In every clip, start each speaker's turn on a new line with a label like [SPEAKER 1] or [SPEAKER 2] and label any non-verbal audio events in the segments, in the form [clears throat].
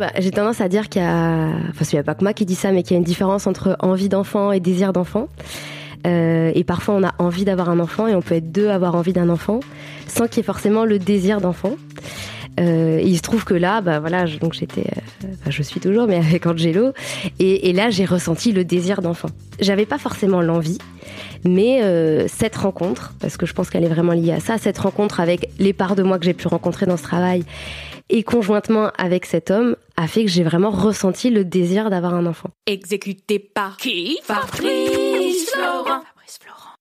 [SPEAKER 1] Bah, J'ai tendance à dire qu'il y a, enfin, il n'y a pas que moi qui dis ça, mais qu'il y a une différence entre envie d'enfant et désir d'enfant. Euh, et parfois, on a envie d'avoir un enfant et on peut être deux à avoir envie d'un enfant sans qu'il y ait forcément le désir d'enfant. Euh, il se trouve que là, bah voilà, je- donc j'étais, euh, je suis toujours, mais avec Angelo, et, là j'ai ressenti le désir d'enfant. J'avais pas forcément l'envie, mais cette rencontre, parce que je pense qu'elle est vraiment liée à ça, cette rencontre avec les parts de moi que j'ai pu rencontrer dans ce travail et conjointement avec cet homme, a fait que j'ai vraiment ressenti le désir d'avoir un enfant.
[SPEAKER 2] Exécuté par qui? Fabrice Florent. Fabrice Florent.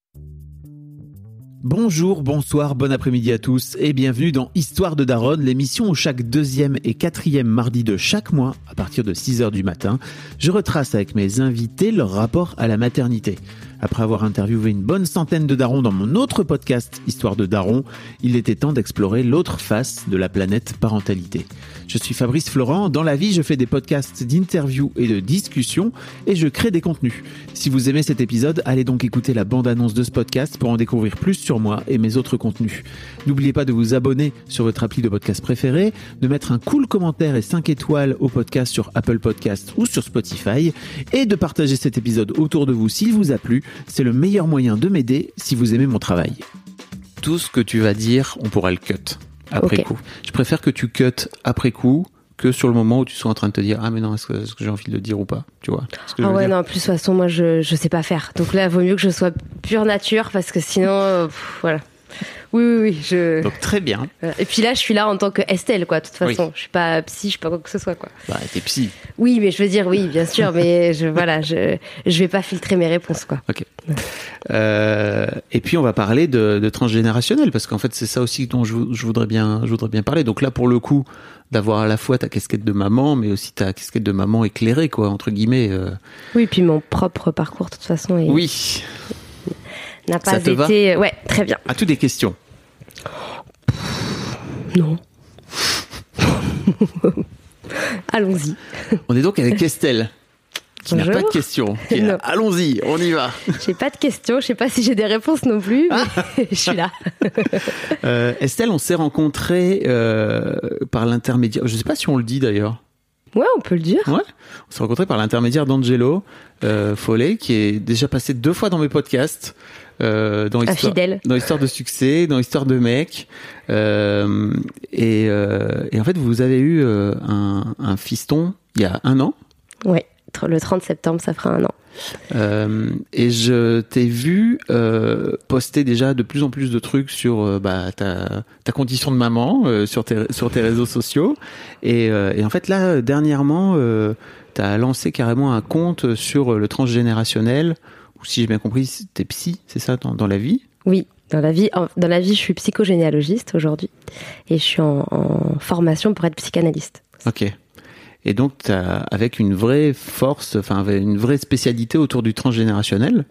[SPEAKER 3] Bonjour, bonsoir, bon après-midi à tous et bienvenue dans Histoire de Daronne, l'émission où chaque deuxième et quatrième mardi de chaque mois, à partir de 6h du matin, je retrace avec mes invités leur rapport à la maternité. Après avoir interviewé une bonne centaine de darons dans mon autre podcast Histoire de Daron, il était temps d'explorer l'autre face de la planète parentalité. Je suis Fabrice Florent, dans la vie je fais des podcasts d'interviews et de discussions et je crée des contenus. Si vous aimez cet épisode, allez donc écouter la bande-annonce de ce podcast pour en découvrir plus sur moi et mes autres contenus. N'oubliez pas de vous abonner sur votre appli de podcast préféré, de mettre un cool commentaire et 5 étoiles au podcast sur Apple Podcast ou sur Spotify et de partager cet épisode autour de vous s'il vous a plu. C'est le meilleur moyen de m'aider si vous aimez mon travail. Tout ce que tu vas dire, on pourra le cut après coup. Je préfère que tu cut après coup que sur le moment où tu sois en train de te dire ah mais non est-ce que, j'ai envie de le dire ou pas tu vois ce que je
[SPEAKER 1] Ah
[SPEAKER 3] veux
[SPEAKER 1] ouais,
[SPEAKER 3] dire
[SPEAKER 1] non, en plus, de toute façon, moi, je, je sais pas faire. Donc là, il vaut mieux que je sois pure nature parce que sinon, euh, pff, voilà. Oui, oui, oui. Je...
[SPEAKER 3] donc très bien
[SPEAKER 1] Voilà. Et puis là, je suis là en tant que Estelle, quoi. De toute
[SPEAKER 3] Oui.
[SPEAKER 1] façon, je suis pas psy, je suis pas quoi que ce soit, quoi.
[SPEAKER 3] bah t'es psy
[SPEAKER 1] Oui, mais je veux dire, oui, bien sûr, mais je, voilà, je, je vais pas filtrer mes réponses, quoi.
[SPEAKER 3] Ok. Euh, et puis on va parler de, de transgénérationnel parce qu'en fait c'est ça aussi dont je, vou- je voudrais bien je voudrais bien parler. Donc là pour le coup d'avoir à la fois ta casquette de maman mais aussi ta casquette de maman éclairée quoi entre guillemets. euh,
[SPEAKER 1] Oui, puis mon propre parcours, de toute façon, est-
[SPEAKER 3] Oui.
[SPEAKER 1] N'a pas
[SPEAKER 3] te va
[SPEAKER 1] été. Ouais, très bien.
[SPEAKER 3] Toutes des questions.
[SPEAKER 1] Non. [laughs] Allons-y.
[SPEAKER 3] On est donc avec Estelle qui n'a pas de questions. [laughs] Allons-y, on y va.
[SPEAKER 1] J'ai pas de questions, je sais pas si j'ai des réponses non plus, mais [laughs] je suis là.
[SPEAKER 3] Euh, Estelle, on s'est rencontrés euh, par l'intermédiaire. Je sais pas si on le dit d'ailleurs.
[SPEAKER 1] Ouais, on peut le dire.
[SPEAKER 3] Ouais. On s'est rencontrés par l'intermédiaire d'Angelo euh, Follet, qui est déjà passé deux fois dans mes podcasts. Euh, dans Histoire,
[SPEAKER 1] fidèle.
[SPEAKER 3] dans Histoire de succès, dans Histoire de mec. Euh, et, euh, et en fait, vous avez eu euh, un, un fiston il y a un an.
[SPEAKER 1] Ouais, le 30 septembre, ça fera un an.
[SPEAKER 3] Euh, et je t'ai vu poster déjà de plus en plus de trucs sur bah, ta, ta condition de maman sur, tes, sur tes réseaux sociaux. Et, et en fait, là, dernièrement, tu as lancé carrément un compte sur le transgénérationnel, si j'ai bien compris, t'es psy, c'est ça, dans, dans la vie?
[SPEAKER 1] Oui, dans la vie, dans la vie, je suis psychogénéalogiste aujourd'hui et je suis en, en formation pour être psychanalyste.
[SPEAKER 3] Ok. Et donc, avec une vraie force, enfin, une vraie spécialité autour du transgénérationnel?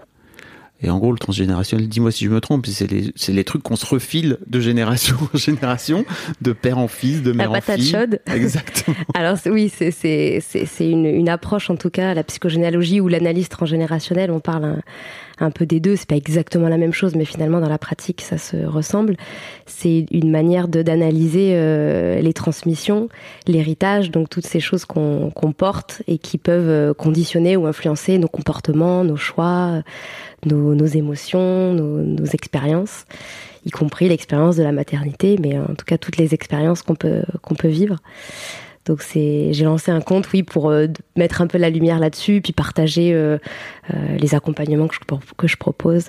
[SPEAKER 3] Et en gros, le transgénérationnel, dis-moi si je me trompe, c'est les, les trucs qu'on se refile de génération en génération, de père en fils, de mère en
[SPEAKER 1] patate
[SPEAKER 3] fille.
[SPEAKER 1] chaude. [laughs]
[SPEAKER 3] Exactement.
[SPEAKER 1] Alors oui, c'est une, une approche en tout cas, la psychogénéalogie ou l'analyse transgénérationnelle. On parle un, un peu des deux. C'est pas exactement la même chose, mais finalement dans la pratique, ça se ressemble. C'est une manière d'analyser euh, les transmissions, l'héritage, donc toutes ces choses qu'on qu'on porte et qui peuvent euh, conditionner ou influencer nos comportements, nos choix, nos, nos émotions, nos, nos expériences y compris l'expérience de la maternité, mais en tout cas toutes les expériences qu'on peut qu'on peut vivre. Donc c'est, j'ai lancé un compte, oui, pour euh, mettre un peu la lumière là-dessus, puis partager euh, euh, les accompagnements que je, que je propose.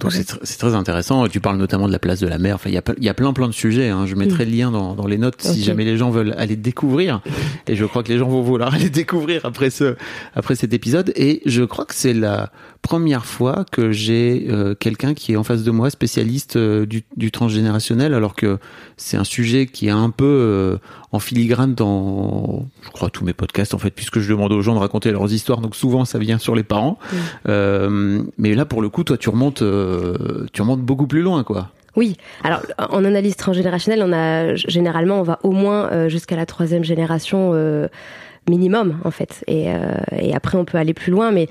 [SPEAKER 3] Donc c'est tr- c'est très intéressant. Tu parles notamment de la place de la mère. Enfin, il y a, y plein plein de sujets. hein. Je mettrai le lien dans, dans les notes si jamais les gens veulent aller découvrir. Et je crois que les gens vont vouloir [laughs] aller découvrir après ce après cet épisode. Et je crois que c'est la première fois que j'ai euh, quelqu'un qui est en face de moi spécialiste euh, du, du transgénérationnel, alors que c'est un sujet qui est un peu euh, en filigrane dans, je crois, tous mes podcasts en fait, puisque je demande aux gens de raconter leurs histoires. Donc souvent ça vient sur les parents. Mais là, pour le coup, toi, tu remontes, tu remontes beaucoup plus loin, quoi.
[SPEAKER 1] Oui. Alors, en analyse transgénérationnelle, on a généralement, on va au moins jusqu'à la troisième génération minimum, en fait. Et, euh, et après, on peut aller plus loin, mais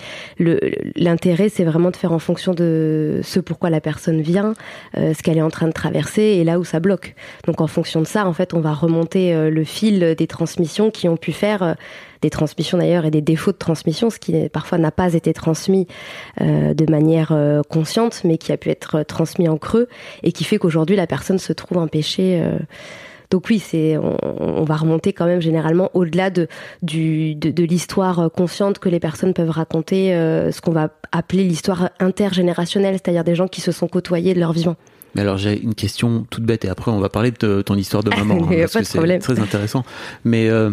[SPEAKER 1] l'intérêt, c'est vraiment de faire en fonction de ce pourquoi la personne vient, euh, ce qu'elle est en train de traverser et là où ça bloque. Donc, en fonction de ça, en fait, on va remonter euh, le fil des transmissions qui ont pu faire. euh, des transmissions d'ailleurs et des défauts de transmission, ce qui parfois n'a pas été transmis euh, de manière euh, consciente, mais qui a pu être euh, transmis en creux et qui fait qu'aujourd'hui la personne se trouve empêchée. euh. Donc oui, c'est on, on va remonter quand même généralement au-delà de du de, de l'histoire euh, consciente que les personnes peuvent raconter, euh, ce qu'on va appeler l'histoire intergénérationnelle, c'est-à-dire des gens qui se sont côtoyés de leur vivant.
[SPEAKER 3] Mais alors, j'ai une question toute bête, et après, on va parler de ton histoire de [laughs] maman, hein, parce
[SPEAKER 1] pas
[SPEAKER 3] que c'est très intéressant. Mais euh,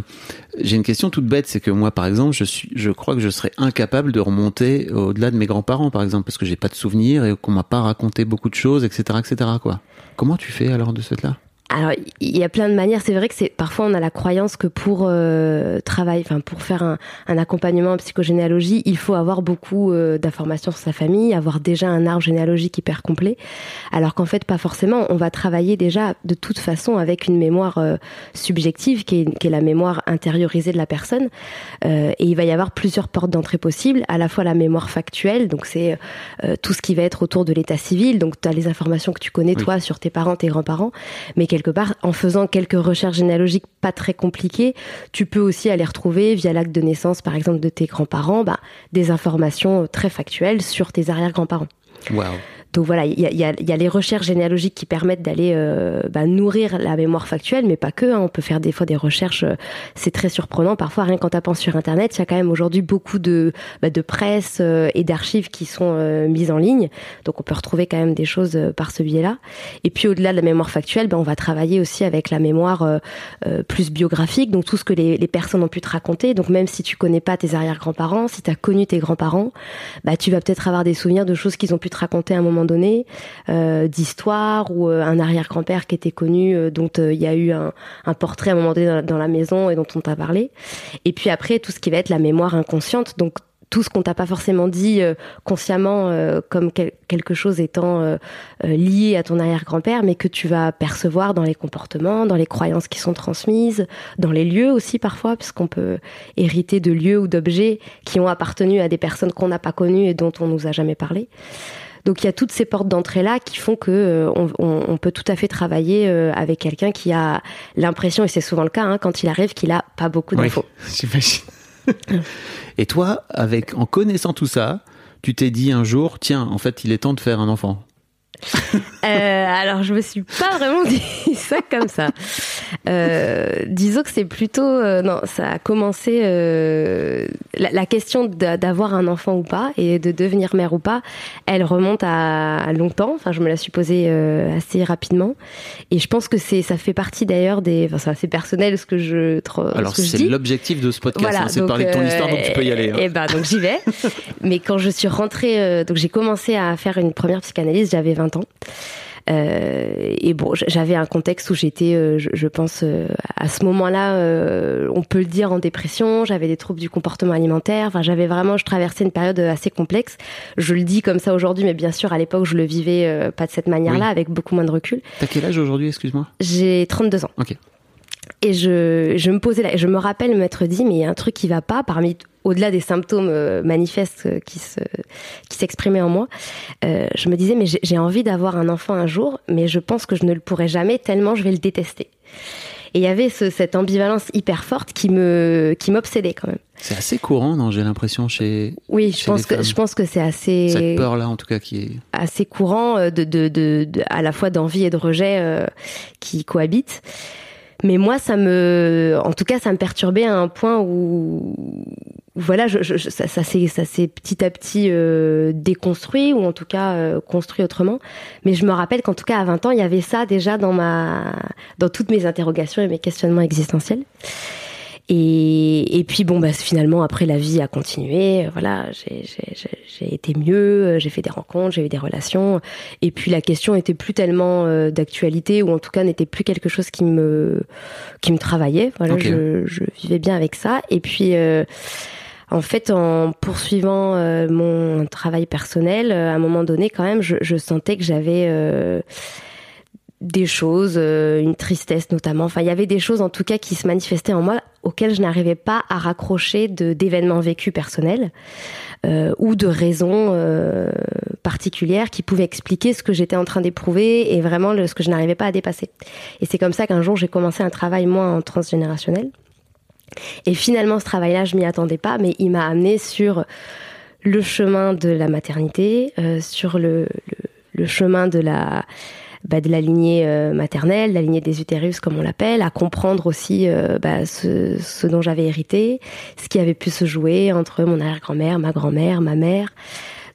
[SPEAKER 3] j'ai une question toute bête, c'est que moi, par exemple, je suis, je crois que je serais incapable de remonter au-delà de mes grands-parents, par exemple, parce que j'ai pas de souvenirs et qu'on m'a pas raconté beaucoup de choses, etc., etc., quoi. Comment tu fais alors de ce fait-là?
[SPEAKER 1] Alors, il y a plein de manières. C'est vrai que c'est parfois on a la croyance que pour euh, travailler, enfin pour faire un, un accompagnement en psychogénéalogie, il faut avoir beaucoup euh, d'informations sur sa famille, avoir déjà un arbre généalogique hyper complet. Alors qu'en fait, pas forcément. On va travailler déjà de toute façon avec une mémoire euh, subjective, qui est, qui est la mémoire intériorisée de la personne. Euh, et il va y avoir plusieurs portes d'entrée possibles. À la fois la mémoire factuelle, donc c'est euh, tout ce qui va être autour de l'état civil. Donc tu as les informations que tu connais
[SPEAKER 3] Oui.
[SPEAKER 1] toi sur tes parents, tes grands-parents, mais en faisant quelques recherches généalogiques pas très compliquées, tu peux aussi aller retrouver via l'acte de naissance, par exemple, de tes grands-parents, bah, des informations très factuelles sur tes arrière-grands-parents. Donc voilà, il y a, les recherches généalogiques qui permettent d'aller euh, bah, nourrir la mémoire factuelle, mais pas que. hein. On peut faire des fois des recherches, euh, c'est très surprenant. Parfois, rien qu'en tapant sur Internet, il y a quand même aujourd'hui beaucoup de, bah, de presse euh, et d'archives qui sont euh, mises en ligne. Donc on peut retrouver quand même des choses par ce biais-là. Et puis au-delà de la mémoire factuelle, bah, on va travailler aussi avec la mémoire plus biographique, donc tout ce que les, les personnes ont pu te raconter. Donc même si tu connais pas tes arrière-grands-parents, si tu as connu tes grands-parents, bah, tu vas peut-être avoir des souvenirs de choses qu'ils ont pu te raconter à un moment donné, euh, d'histoires ou euh, un arrière-grand-père qui était connu, euh, dont il y a eu un, portrait à un moment donné dans, la maison et dont on t'a parlé. Et puis après, tout ce qui va être la mémoire inconsciente, donc tout ce qu'on t'a pas forcément dit consciemment comme quel- quelque chose étant lié à ton arrière-grand-père, mais que tu vas percevoir dans les comportements, dans les croyances qui sont transmises, dans les lieux aussi parfois, puisqu'on peut hériter de lieux ou d'objets qui ont appartenu à des personnes qu'on n'a pas connues et dont on nous a jamais parlé. Donc il y a toutes ces portes d'entrée là qui font que euh, on, peut tout à fait travailler euh, avec quelqu'un qui a l'impression, et c'est souvent le cas hein, quand il arrive, qu'il a pas beaucoup
[SPEAKER 3] Oui,
[SPEAKER 1] d'infos. [laughs]
[SPEAKER 3] j'imagine. et toi, avec, en connaissant tout ça, tu t'es dit un jour, tiens, en fait, il est temps de faire un enfant. [laughs]
[SPEAKER 1] Euh, alors, je me suis pas vraiment [laughs] dit ça comme ça. Euh, disons que c'est plutôt euh, non, ça a commencé la, la question d'a- d'avoir un enfant ou pas et de devenir mère ou pas. Elle remonte à, à longtemps. Enfin, je me la suis posée assez rapidement et je pense que c'est ça fait partie d'ailleurs des. Enfin, c'est assez personnel ce que je
[SPEAKER 3] Alors, c'est l'objectif de ce podcast,
[SPEAKER 1] Voilà,
[SPEAKER 3] hein, c'est de parler de ton histoire, donc tu peux y aller. hein.
[SPEAKER 1] Et ben donc j'y vais. [laughs] Mais quand je suis rentrée, donc j'ai commencé à faire une première psychanalyse, j'avais 20 ans. Euh, et bon, j'avais un contexte où j'étais, euh, je, je pense, euh, à ce moment-là, on peut le dire, en dépression. J'avais des troubles du comportement alimentaire. Enfin, j'avais vraiment, je traversais une période assez complexe. Je le dis comme ça aujourd'hui, mais bien sûr, à l'époque, je le vivais pas de cette manière-là,
[SPEAKER 3] Oui.
[SPEAKER 1] avec beaucoup moins de recul.
[SPEAKER 3] T'as quel âge aujourd'hui, excuse-moi?
[SPEAKER 1] J'ai 32 ans.
[SPEAKER 3] Ok.
[SPEAKER 1] Et je, je me posais là, je me rappelle m'être dit, mais il y a un truc qui va pas parmi, au-delà des symptômes euh, manifestes euh, qui se, qui s'exprimaient en moi. Euh, je me disais, mais j'ai envie d'avoir un enfant un jour, mais je pense que je ne le pourrai jamais tellement je vais le détester. Et il y avait ce- cette ambivalence hyper forte qui me, qui m'obsédait quand même.
[SPEAKER 3] C'est assez courant, non J'ai l'impression chez
[SPEAKER 1] Oui, je
[SPEAKER 3] Chez
[SPEAKER 1] pense
[SPEAKER 3] les
[SPEAKER 1] que, je pense que c'est assez.
[SPEAKER 3] cette peur-là, en tout cas, qui est.
[SPEAKER 1] assez courant de, de, de, de- à la fois d'envie et de rejet euh, qui cohabitent. Mais moi, ça me, en tout cas, ça me perturbait à un point où voilà, je, je, ça, ça s'est petit à petit euh, déconstruit ou en tout cas euh, construit autrement. Mais je me rappelle qu'en tout cas à 20 ans, il y avait ça déjà dans ma dans toutes mes interrogations et mes questionnements existentiels. Et, et puis bon, bah, finalement, après, la vie a continué. Voilà, j'ai- j'ai j'ai- j'ai été mieux, j'ai fait des rencontres, j'ai eu des relations. Et puis la question était plus tellement euh, d'actualité, ou en tout cas n'était plus quelque chose qui me qui me travaillait. Voilà, je, je vivais bien avec ça. Et puis euh, en fait, en poursuivant euh, mon travail personnel, euh, à un moment donné, quand même, je, je sentais que j'avais euh, des choses, euh, une tristesse notamment. Enfin, il y avait des choses en tout cas qui se manifestaient en moi auxquelles je n'arrivais pas à raccrocher de d'événements vécus personnels euh, ou de raisons euh, particulières qui pouvaient expliquer ce que j'étais en train d'éprouver et vraiment le- ce que je n'arrivais pas à dépasser. Et c'est comme ça qu'un jour j'ai commencé un travail moi en transgénérationnel. Et finalement, ce travail-là, je m'y attendais pas, mais il m'a amené sur le chemin de la maternité, euh, sur le, le, le chemin de la bah, de la lignée euh, maternelle, la lignée des utérus comme on l'appelle, à comprendre aussi euh, bah, ce, ce dont j'avais hérité, ce qui avait pu se jouer entre mon arrière-grand-mère, ma grand-mère, ma mère.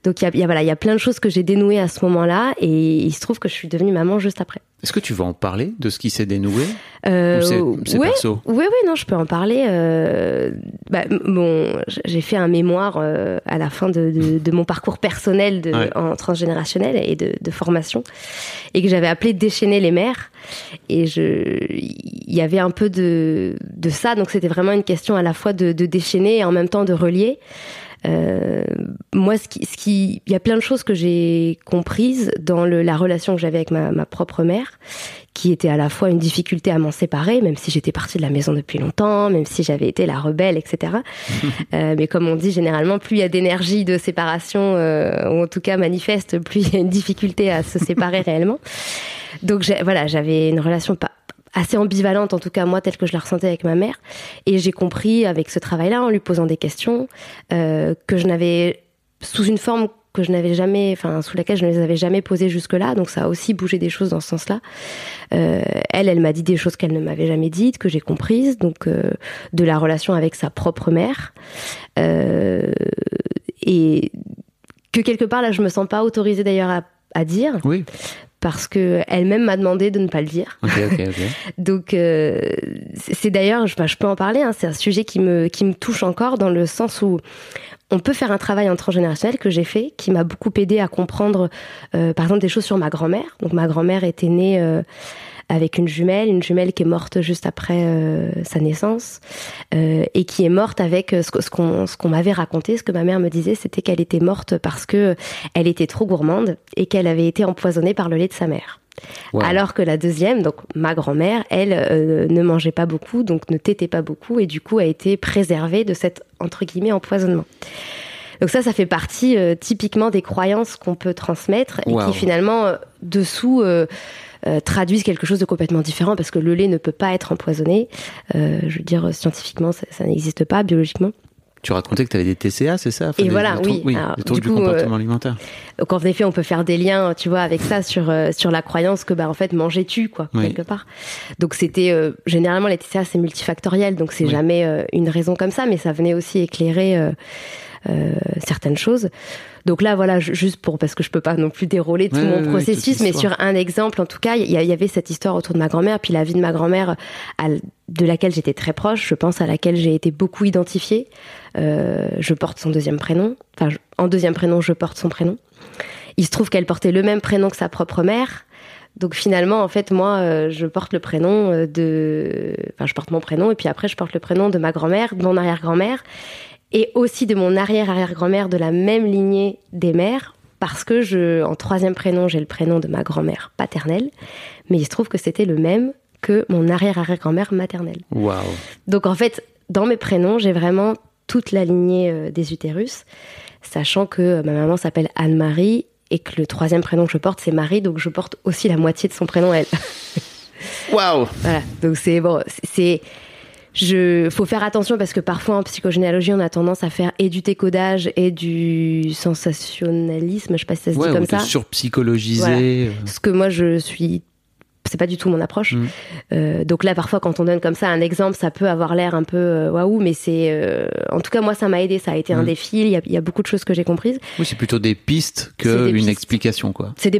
[SPEAKER 1] Donc il y a, y a- voilà, il y a plein de choses que j'ai dénouées à ce moment-là, et il se trouve que je suis devenue maman juste après.
[SPEAKER 3] Est-ce que tu veux en parler de ce qui s'est dénoué
[SPEAKER 1] Euh,
[SPEAKER 3] Ou c'est-
[SPEAKER 1] ouais,
[SPEAKER 3] perso?
[SPEAKER 1] Oui, oui, non, je peux en parler. Euh, bah, bon, j'ai fait un mémoire euh, à la fin de, de, de mon parcours personnel de,
[SPEAKER 3] Ouais.
[SPEAKER 1] en transgénérationnel et de, de formation, et que j'avais appelé déchaîner les mères. Et il y avait un peu de, de ça, donc c'était vraiment une question à la fois de, de déchaîner et en même temps de relier. Euh, moi, ce qui, ce qui, il y a plein de choses que j'ai comprises dans le, la relation que j'avais avec ma, ma propre mère, qui était à la fois une difficulté à m'en séparer, même si j'étais partie de la maison depuis longtemps, même si j'avais été la rebelle, etc. [laughs] Euh, mais comme on dit généralement, plus il y a d'énergie de séparation, euh, ou en tout cas manifeste, plus il y a une difficulté à se séparer [laughs] réellement. Donc voilà, j'avais une relation pas assez ambivalente, en tout cas moi, telle que je la ressentais avec ma mère. Et j'ai compris avec ce travail-là, en lui posant des questions, euh, que je n'avais, sous une forme que je n'avais jamais, enfin sous laquelle je ne les avais jamais posées jusque-là, donc ça a aussi bougé des choses dans ce sens-là. Euh, elle, elle m'a dit des choses qu'elle ne m'avait jamais dites, que j'ai comprises, donc euh, de la relation avec sa propre mère, euh, et que quelque part là, je me sens pas autorisée d'ailleurs à, à dire,
[SPEAKER 3] Oui.
[SPEAKER 1] parce que elle-même m'a demandé de ne pas le dire. [laughs] Donc euh, c'est d'ailleurs, je, je peux en parler, hein, c'est un sujet qui me, qui me touche encore dans le sens où on peut faire un travail en transgénérationnel que j'ai fait, qui m'a beaucoup aidé à comprendre, euh, par exemple, des choses sur ma grand-mère. Donc ma grand-mère était née euh, avec une jumelle, une jumelle qui est morte juste après euh, sa naissance, euh, et qui est morte avec euh, ce, qu'on ce qu'on m'avait raconté, ce que ma mère me disait, c'était qu'elle était morte parce que elle était trop gourmande et qu'elle avait été empoisonnée par le lait de sa mère.
[SPEAKER 3] Wow.
[SPEAKER 1] Alors que la deuxième, donc ma grand-mère, elle euh, ne mangeait pas beaucoup, donc ne tétait pas beaucoup, et du coup a été préservée de cet entre guillemets empoisonnement. Donc ça, ça fait partie euh, typiquement des croyances qu'on peut transmettre et
[SPEAKER 3] Wow.
[SPEAKER 1] qui finalement euh, dessous euh, euh, traduisent quelque chose de complètement différent parce que le lait ne peut pas être empoisonné. Euh, je veux dire scientifiquement, ça, ça n'existe pas biologiquement.
[SPEAKER 3] Tu racontais que tu avais des TCA, c'est ça Enfin,
[SPEAKER 1] Et
[SPEAKER 3] des-
[SPEAKER 1] voilà,
[SPEAKER 3] des
[SPEAKER 1] oui. Alors,
[SPEAKER 3] des troubles
[SPEAKER 1] du
[SPEAKER 3] du
[SPEAKER 1] coup,
[SPEAKER 3] comportement
[SPEAKER 1] euh,
[SPEAKER 3] alimentaire.
[SPEAKER 1] Donc en effet, on peut faire des liens, tu vois, avec ça sur euh, sur la croyance que bah en fait manger tue quoi
[SPEAKER 3] Oui.
[SPEAKER 1] quelque part. Donc c'était euh, généralement les TCA c'est multifactoriel, donc c'est
[SPEAKER 3] Oui.
[SPEAKER 1] jamais euh, une raison comme ça, mais ça venait aussi éclairer euh, euh, certaines choses. Donc là voilà, ju- juste pour parce que je peux pas non plus dérouler tout
[SPEAKER 3] Ouais,
[SPEAKER 1] mon
[SPEAKER 3] ouais,
[SPEAKER 1] processus, mais sur un exemple en tout cas, il y, avait cette histoire autour de ma grand-mère, puis la vie de ma grand-mère de laquelle j'étais très proche, je pense à laquelle j'ai été beaucoup identifiée. Euh, je porte son deuxième prénom, enfin je- en deuxième prénom je porte son prénom. Il se trouve qu'elle portait le même prénom que sa propre mère. Donc finalement, en fait, moi, euh, je porte le prénom euh, de... Enfin, je porte mon prénom et puis après, je porte le prénom de ma grand-mère, de mon arrière-grand-mère et aussi de mon arrière-arrière-grand-mère de la même lignée des mères parce que je, en troisième prénom, j'ai le prénom de ma grand-mère paternelle, mais il se trouve que c'était le même que mon arrière-arrière-grand-mère maternelle.
[SPEAKER 3] Waouh.
[SPEAKER 1] Donc en fait, dans mes prénoms, j'ai vraiment toute la lignée euh, des utérus, sachant que euh, ma maman s'appelle Anne-Marie et que le troisième prénom que je porte, c'est Marie, donc je porte aussi la moitié de son prénom, elle.
[SPEAKER 3] Waouh.
[SPEAKER 1] voilà, donc c'est bon, c'est... Je, faut faire attention parce que parfois en psychogénéalogie, on a tendance à faire et du décodage et du sensationnalisme, je sais pas si ça se
[SPEAKER 3] Ouais,
[SPEAKER 1] dit comme ça.
[SPEAKER 3] surpsychologiser.
[SPEAKER 1] Voilà.
[SPEAKER 3] euh,
[SPEAKER 1] Ce que moi je suis c'est pas du tout mon approche. Euh, donc là, parfois, quand on donne comme ça un exemple, ça peut avoir l'air un peu euh, waouh, mais c'est, euh, en tout cas, moi, ça m'a aidé. Ça a été un
[SPEAKER 3] Mm.
[SPEAKER 1] défi. Il y, a, il y a beaucoup de choses que j'ai comprises.
[SPEAKER 3] Oui, c'est plutôt des pistes
[SPEAKER 1] C'est
[SPEAKER 3] que
[SPEAKER 1] des
[SPEAKER 3] une
[SPEAKER 1] pistes.
[SPEAKER 3] explication, quoi.
[SPEAKER 1] C'est des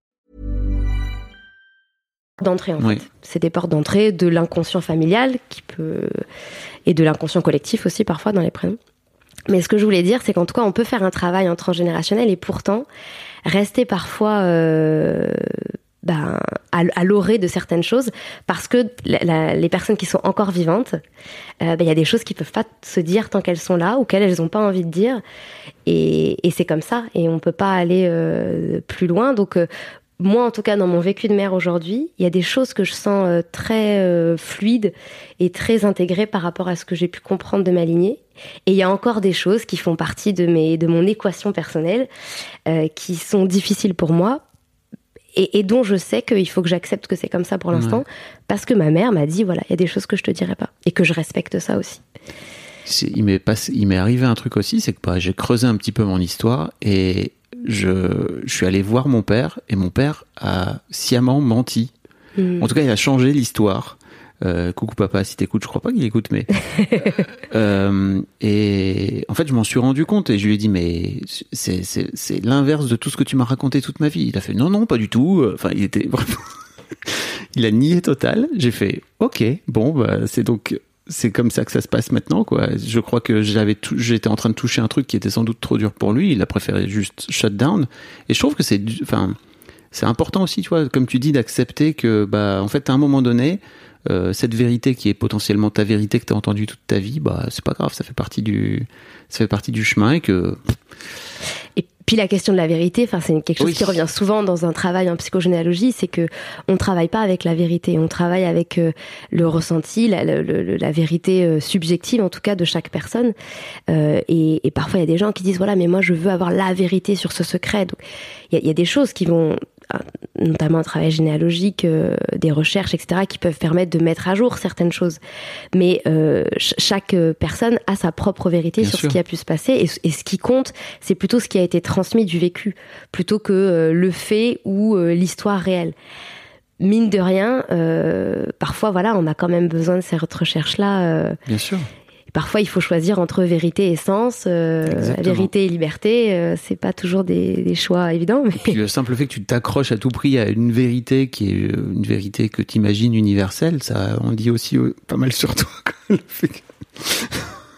[SPEAKER 1] D'entrée, en
[SPEAKER 3] Oui.
[SPEAKER 1] fait. C'est des portes d'entrée de l'inconscient familial qui peut et de l'inconscient collectif aussi parfois dans les prénoms. Mais ce que je voulais dire, c'est qu'en tout cas, on peut faire un travail en transgénérationnel et pourtant rester parfois euh, ben, à, à l'orée de certaines choses parce que la- la- les personnes qui sont encore vivantes, euh, ben, il y a des choses qui peuvent pas se dire tant qu'elles sont là ou qu'elles elles ont pas envie de dire et, et c'est comme ça et on peut pas aller euh, plus loin. Donc moi, en tout cas, dans mon vécu de mère aujourd'hui, il y a des choses que je sens euh, très euh, fluides et très intégrées par rapport à ce que j'ai pu comprendre de ma lignée. Et il y a encore des choses qui font partie de mes de mon équation personnelle, euh, qui sont difficiles pour moi. Et, et dont je sais qu'il faut que j'accepte que c'est comme ça pour l'instant, parce que ma mère m'a dit voilà, il y a des choses que je te dirai pas, et que je respecte ça aussi.
[SPEAKER 3] Il m'est arrivé un truc aussi, c'est que bah, j'ai creusé un petit peu mon histoire et je, je suis allé voir mon père et mon père a sciemment menti.
[SPEAKER 1] Hmm.
[SPEAKER 3] En tout cas, il a changé l'histoire. Euh, coucou papa, si t'écoutes, je crois pas qu'il écoute, mais [laughs] euh, et en fait, je m'en suis rendu compte et je lui ai dit mais c'est c'est l'inverse de tout ce que tu m'as raconté toute ma vie. Il a fait non non pas du tout. Enfin, il était [laughs] il a nié total. J'ai fait ok bon bah c'est donc c'est comme ça que ça se passe maintenant quoi. Je crois que j'avais j'étais en train de toucher un truc qui était sans doute trop dur pour lui. Il a préféré juste shut down. Et je trouve que c'est enfin c'est important aussi tu vois comme tu dis d'accepter que bah en fait à un moment donné euh, cette vérité qui est potentiellement ta vérité que tu as entendue toute ta vie bah c'est pas grave ça fait partie du ça fait partie du chemin et que
[SPEAKER 1] Et puis la question de la vérité, enfin c'est quelque chose
[SPEAKER 3] Oui.
[SPEAKER 1] qui revient souvent dans un travail en psychogénéalogie, c'est que on travaille pas avec la vérité, on travaille avec euh, le ressenti, la, vérité euh, subjective en tout cas de chaque personne. Euh, et, et parfois il y a des gens qui disent voilà mais moi je veux avoir la vérité sur ce secret. Donc il y a, il y a des choses qui vont notamment un travail généalogique, euh, des recherches, etc., qui peuvent permettre de mettre à jour certaines choses. Mais euh, ch- chaque euh, personne a sa propre vérité
[SPEAKER 3] Bien
[SPEAKER 1] sur
[SPEAKER 3] sûr.
[SPEAKER 1] ce qui a pu se passer. Et, et ce qui compte, c'est plutôt ce qui a été transmis du vécu, plutôt que euh, le fait ou euh, l'histoire réelle. Mine de rien, euh, parfois, voilà, on a quand même besoin de cette recherche-là. euh,
[SPEAKER 3] bien sûr
[SPEAKER 1] parfois, il faut choisir entre vérité et sens, euh, vérité et liberté. euh, c'est pas toujours des, des choix évidents, mais
[SPEAKER 3] Puis le simple fait que tu t'accroches à tout prix à une vérité qui est euh, une vérité que tu imagines universelle, ça on dit aussi euh, pas mal sur toi. [laughs] quoi. Le fait que-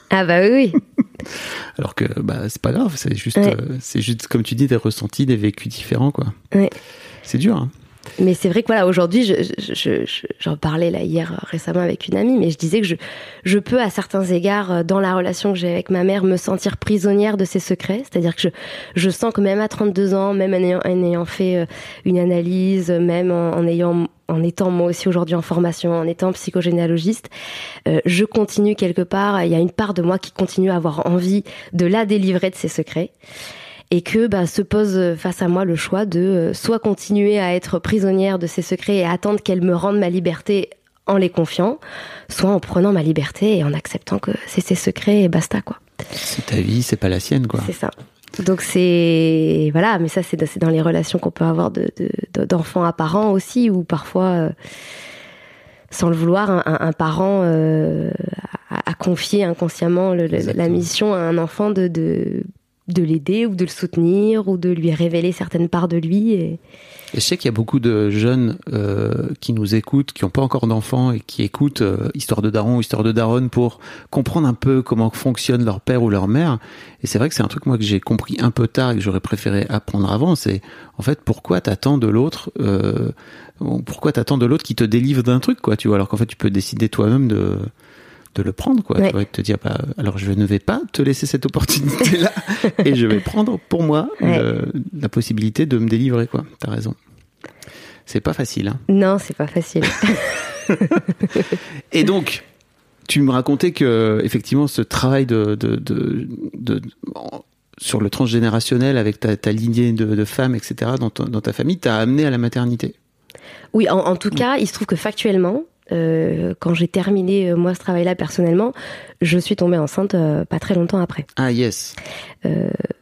[SPEAKER 1] ah bah oui, oui. [laughs]
[SPEAKER 3] Alors que bah c'est pas grave, c'est juste
[SPEAKER 1] Ouais.
[SPEAKER 3] euh, c'est juste comme tu dis des ressentis, des vécus différents quoi.
[SPEAKER 1] Ouais.
[SPEAKER 3] C'est dur. Hein.
[SPEAKER 1] Mais c'est vrai que voilà, aujourd'hui, je, je- je- je- j'en parlais là hier récemment avec une amie, mais je disais que je, je peux à certains égards, euh, dans la relation que j'ai avec ma mère, me sentir prisonnière de ses secrets. C'est-à-dire que je, je sens que même à 32 ans, même en ayant, en ayant fait euh, une analyse, même en, en ayant en étant moi aussi aujourd'hui en formation, en étant psychogénéalogiste, euh, je continue quelque part, il y a une part de moi qui continue à avoir envie de la délivrer de ses secrets et que bah, se pose face à moi le choix de euh, soit continuer à être prisonnière de ces secrets et attendre qu'elle me rende ma liberté en les confiant, soit en prenant ma liberté et en acceptant que c'est ses secrets et basta quoi.
[SPEAKER 3] C'est ta vie, c'est pas la sienne quoi.
[SPEAKER 1] C'est ça. Donc c'est voilà, mais ça c'est dans- les relations qu'on peut avoir de de- de- d'enfants à parents aussi, ou parfois euh, sans le vouloir, un, parent euh, a, a confié inconsciemment le- le- la mission à un enfant de de, de l'aider ou de le soutenir ou de lui révéler certaines parts de lui. Et
[SPEAKER 3] je sais qu'il y a beaucoup de jeunes euh, qui nous écoutent, qui n'ont pas encore d'enfants et qui écoutent euh, Histoire de Daron ou Histoire de Daronne pour comprendre un peu comment fonctionne leur père ou leur mère. Et c'est vrai que c'est un truc moi que j'ai compris un peu tard et que j'aurais préféré apprendre avant. C'est en fait pourquoi t'attends de l'autre, euh, pourquoi t'attends de l'autre qui te délivre d'un truc quoi, tu vois, alors qu'en fait tu peux décider toi-même de de le prendre quoi.
[SPEAKER 1] Ouais.
[SPEAKER 3] Tu vois, et te dire bah, alors je ne vais pas te laisser cette opportunité là [laughs] et je vais prendre pour moi
[SPEAKER 1] Ouais.
[SPEAKER 3] le- la possibilité de me délivrer quoi. T'as raison. C'est pas facile. Hein.
[SPEAKER 1] Non, c'est pas facile. [laughs]
[SPEAKER 3] Et donc, tu me racontais que effectivement ce travail de, de, de, de- sur le transgénérationnel avec ta, ta lignée de, de femmes, etc. dans, ton- dans ta famille, t'a amené à la maternité?
[SPEAKER 1] Oui, en, en tout cas, il se trouve que factuellement, euh, quand j'ai terminé euh, moi ce travail-là personnellement, je suis tombée enceinte euh, pas très longtemps après.
[SPEAKER 3] Ah yes.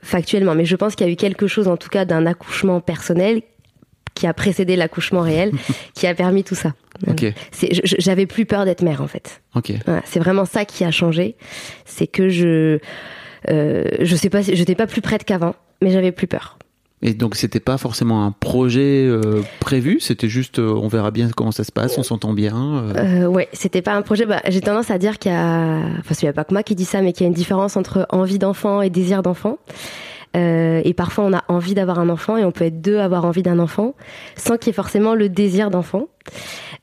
[SPEAKER 1] Factuellement, mais je pense qu'il y a eu quelque chose, en tout cas, d'un accouchement personnel qui a précédé l'accouchement réel, [laughs] qui a permis tout ça.
[SPEAKER 3] Ok.
[SPEAKER 1] C'est- je- je- J'avais plus peur d'être mère en fait.
[SPEAKER 3] Ok.
[SPEAKER 1] Voilà, c'est vraiment ça qui a changé. C'est que je, je sais pas, j'étais pas plus prête qu'avant, mais j'avais plus peur.
[SPEAKER 3] Et donc c'était pas forcément un projet euh, prévu, c'était juste euh, on verra bien comment ça se passe, on s'entend bien. euh.
[SPEAKER 1] Euh, ouais, c'était pas un projet. Bah, j'ai tendance à dire qu'il y a, enfin, il y a pas que moi qui dis ça, mais qu'il y a une différence entre envie d'enfant et désir d'enfant. Et parfois, on a envie d'avoir un enfant et on peut être deux à avoir envie d'un enfant sans qu'il y ait forcément le désir d'enfant.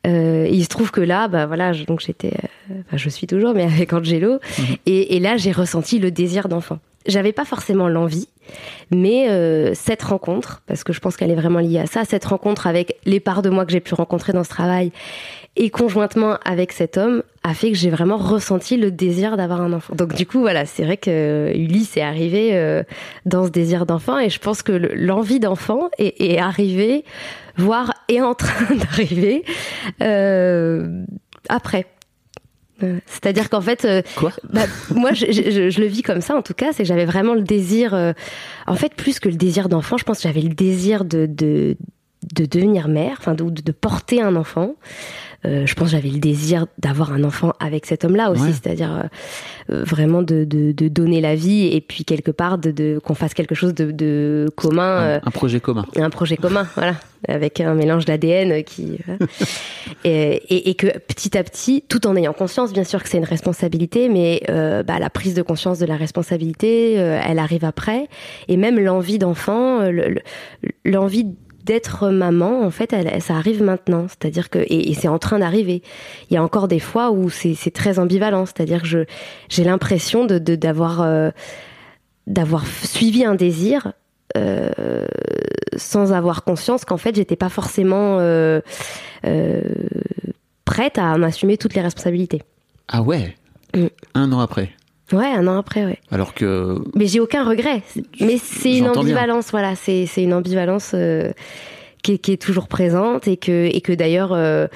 [SPEAKER 1] Et il se trouve que là, bah voilà, je- donc j'étais, enfin, je suis toujours, mais [laughs] avec Angelo, et, et là, j'ai ressenti le désir d'enfant. J'avais pas forcément l'envie, mais euh, cette rencontre, parce que je pense qu'elle est vraiment liée à ça, cette rencontre avec les parts de moi que j'ai pu rencontrer dans ce travail et conjointement avec cet homme a fait que j'ai vraiment ressenti le désir d'avoir un enfant. Donc du coup voilà, c'est vrai que Ulysse est arrivé euh, dans ce désir d'enfant et je pense que le- l'envie d'enfant est, est arrivée, voire est en train [laughs] d'arriver euh, après. C'est-à-dire qu'en fait, euh,
[SPEAKER 3] Quoi
[SPEAKER 1] bah, moi, je, je- je- je le vis comme ça, en tout cas, c'est que j'avais vraiment le désir, euh, en fait, plus que le désir d'enfant, je pense que j'avais le désir de, de, de devenir mère, enfin, de, de porter un enfant. Euh, je pense j'avais le désir d'avoir un enfant avec cet homme-là aussi,
[SPEAKER 3] Ouais.
[SPEAKER 1] c'est-à-dire euh, euh, vraiment de, de, de donner la vie et puis quelque part de, de qu'on fasse quelque chose de, de commun.
[SPEAKER 3] un,
[SPEAKER 1] euh,
[SPEAKER 3] un projet commun.
[SPEAKER 1] un projet commun, [laughs] voilà, avec un mélange d'ADN qui voilà. et, et, et que petit à petit, tout en ayant conscience, bien sûr que c'est une responsabilité, mais euh, bah, la prise de conscience de la responsabilité, elle arrive après, et même l'envie d'enfant, euh, le- le- l'envie d'être maman, en fait, elle, ça arrive maintenant. C'est-à-dire que et, et c'est en train d'arriver. Il y a encore des fois où c'est très ambivalent. C'est-à-dire que j'ai l'impression de d'avoir euh, d'avoir suivi un désir euh, sans avoir conscience qu'en fait j'étais pas forcément euh, prête à m'assumer toutes les responsabilités.
[SPEAKER 3] Ah ouais?
[SPEAKER 1] Mm.
[SPEAKER 3] Un an après?
[SPEAKER 1] Ouais, un an après, ouais.
[SPEAKER 3] Alors que
[SPEAKER 1] Mais j'ai aucun regret. Mais c'est une
[SPEAKER 3] bien.
[SPEAKER 1] ambivalence, voilà. C'est c'est une ambivalence euh, qui, est, qui est toujours présente et que et que d'ailleurs euh,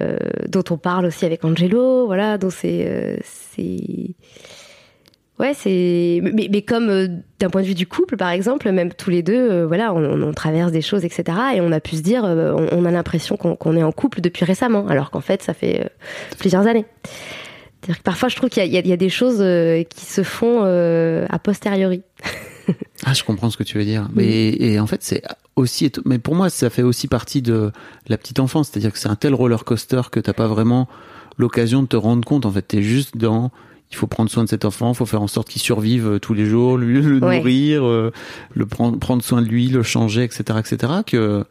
[SPEAKER 1] euh, dont on parle aussi avec Angelo, voilà. Dont c'est c'est ouais, c'est mais, mais comme d'un point de vue du couple, par exemple, même tous les deux, voilà, on, on traverse des choses, etc. Et on a pu se dire, on, on a l'impression qu'on est en couple depuis récemment, alors qu'en fait, ça fait plusieurs années. C'est-à-dire que parfois, je trouve qu'il y, a- y des choses euh, qui se font euh, a posteriori. [laughs]
[SPEAKER 3] Ah, je comprends ce que tu veux dire. Mais et en fait, c'est aussi. Mais pour moi, ça fait aussi partie de la petite enfance. C'est-à-dire que c'est un tel roller coaster que t'as pas vraiment l'occasion de te rendre compte. En fait, t'es juste dans. Il faut prendre soin de cet enfant. Il faut faire en sorte qu'il survive euh, tous les jours, lui le
[SPEAKER 1] Ouais.
[SPEAKER 3] nourrir, euh, le prendre, prendre soin de lui, le changer, etc., etc. Que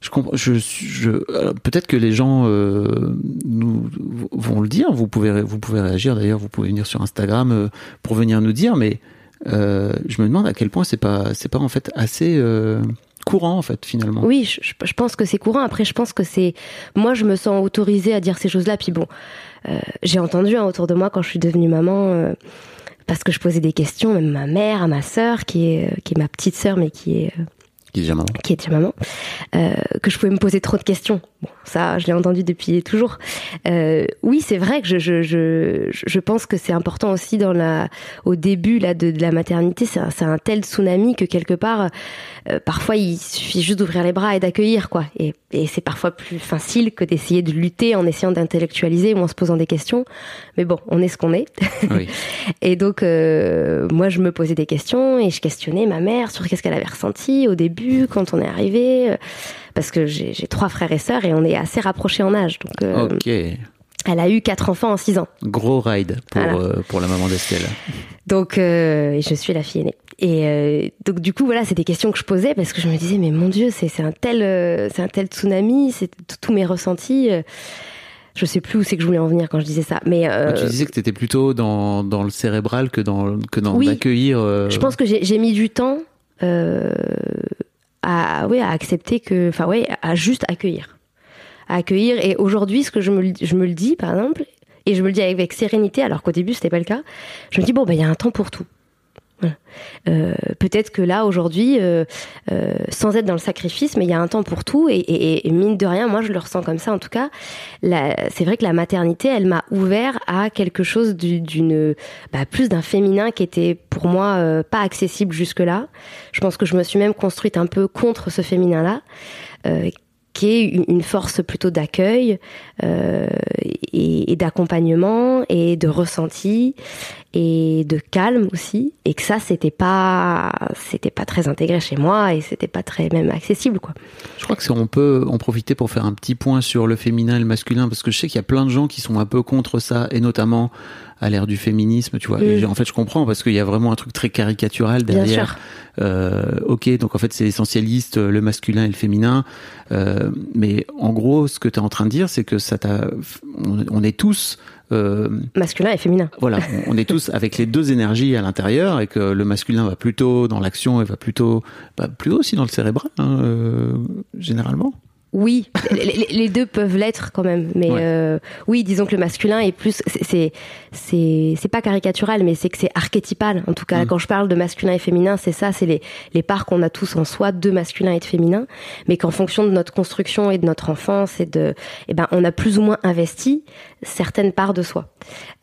[SPEAKER 3] je. Je, alors, peut-être que les gens euh, nous vont le dire. Vous pouvez, vous pouvez réagir. D'ailleurs, vous pouvez venir sur Instagram euh, pour venir nous dire. Mais euh, je me demande à quel point c'est pas c'est pas en fait assez euh, courant en fait finalement.
[SPEAKER 1] Oui, je, pense que c'est courant. Après, je pense que c'est. Moi, je me sens autorisée à dire ces choses-là. Puis bon, euh, j'ai entendu hein, autour de moi quand je suis devenue maman. euh, parce que je posais des questions, même ma mère, à ma sœur, qui est, euh, qui est ma petite sœur, mais qui est, euh,
[SPEAKER 3] Qui est déjà maman.
[SPEAKER 1] qui est déjà maman, euh, que je pouvais me poser trop de questions. Bon, ça, je l'ai entendu depuis toujours. Euh, oui, c'est vrai que je, je, je, je pense que c'est important aussi dans la, au début là de, de la maternité, c'est un, un tel tsunami que quelque part, euh, parfois il suffit juste d'ouvrir les bras et d'accueillir quoi. Et, et c'est parfois plus facile que d'essayer de lutter en essayant d'intellectualiser ou en se posant des questions. Mais bon, on est ce qu'on est. [laughs]
[SPEAKER 3] Oui.
[SPEAKER 1] Et donc, moi, je me posais des questions et je questionnais ma mère sur qu'est-ce qu'elle avait ressenti au début. Quand on est arrivé, euh, parce que j'ai trois frères et sœurs et on est assez rapprochés en âge. Donc, euh,
[SPEAKER 3] Ok,
[SPEAKER 1] elle a eu quatre enfants en six ans.
[SPEAKER 3] gros ride pour,
[SPEAKER 1] Voilà.
[SPEAKER 3] euh, pour la maman d'Estelle.
[SPEAKER 1] Donc, euh, je suis la fille aînée. Et euh, donc, du coup, voilà, c'est des questions que je posais parce que je me disais, mais mon Dieu, c'est un tel, c'est un tel tsunami, c'est tous mes ressentis. je sais plus où c'est que je voulais en venir quand je disais ça, mais euh,
[SPEAKER 3] Tu disais que tu étais plutôt dans, dans le cérébral que dans, que dans
[SPEAKER 1] Oui.
[SPEAKER 3] euh,
[SPEAKER 1] je pense que j'ai j'ai mis du temps euh, à, oui, à accepter que, enfin, ouais, à juste accueillir, à accueillir. Et aujourd'hui, ce que je me, je me le dis, par exemple, et je me le dis avec sérénité, alors qu'au début c'était pas le cas. Je me dis bon, ben il y a un temps pour tout. Euh, Peut-être que là aujourd'hui, euh, euh, sans être dans le sacrifice, mais il y a un temps pour tout. Et, mine de rien, moi je le ressens comme ça en tout cas. C'est vrai que la maternité, elle m'a ouvert à quelque chose du- d'une, bah, plus d'un féminin qui était pour moi pas accessible jusque là. Je pense que je me suis même construite un peu contre ce féminin-là. Qui est une force plutôt d'accueil et d'accompagnement et de ressenti et de calme aussi et que ça c'était pas c'était pas très intégré chez moi et c'était pas très même accessible quoi
[SPEAKER 3] Je crois que c'est- on peut en profiter pour faire un petit point sur le féminin et le masculin parce que je sais qu'il y a plein de gens qui sont un peu contre ça et notamment à l'ère du féminisme, tu vois.
[SPEAKER 1] Mm.
[SPEAKER 3] en fait, je comprends parce qu'il y a vraiment un truc très caricatural
[SPEAKER 1] bien
[SPEAKER 3] derrière.
[SPEAKER 1] sûr
[SPEAKER 3] Euh, ok, donc en fait c'est essentialiste euh, le masculin et le féminin, Euh, mais en gros ce que tu es en train de dire c'est que ça t'a, on, on est tous,
[SPEAKER 1] masculin et féminin
[SPEAKER 3] voilà, on, on est tous avec les deux énergies à l'intérieur et que le masculin va plutôt dans l'action et va plutôt, bah, plutôt aussi dans le cérébral, hein, euh, généralement.
[SPEAKER 1] Oui, les, deux peuvent l'être quand même, mais
[SPEAKER 3] Ouais.
[SPEAKER 1] euh, oui, disons que le masculin est plus, c'est- c'est pas caricatural, mais c'est que c'est archétypal. En tout cas,
[SPEAKER 3] Mm.
[SPEAKER 1] quand je parle de masculin et féminin, c'est ça, c'est les les parts qu'on a tous en soi, de masculin et de féminin, mais qu'en fonction de notre construction et de notre enfance et de, eh ben, on a plus ou moins investi certaines parts de soi,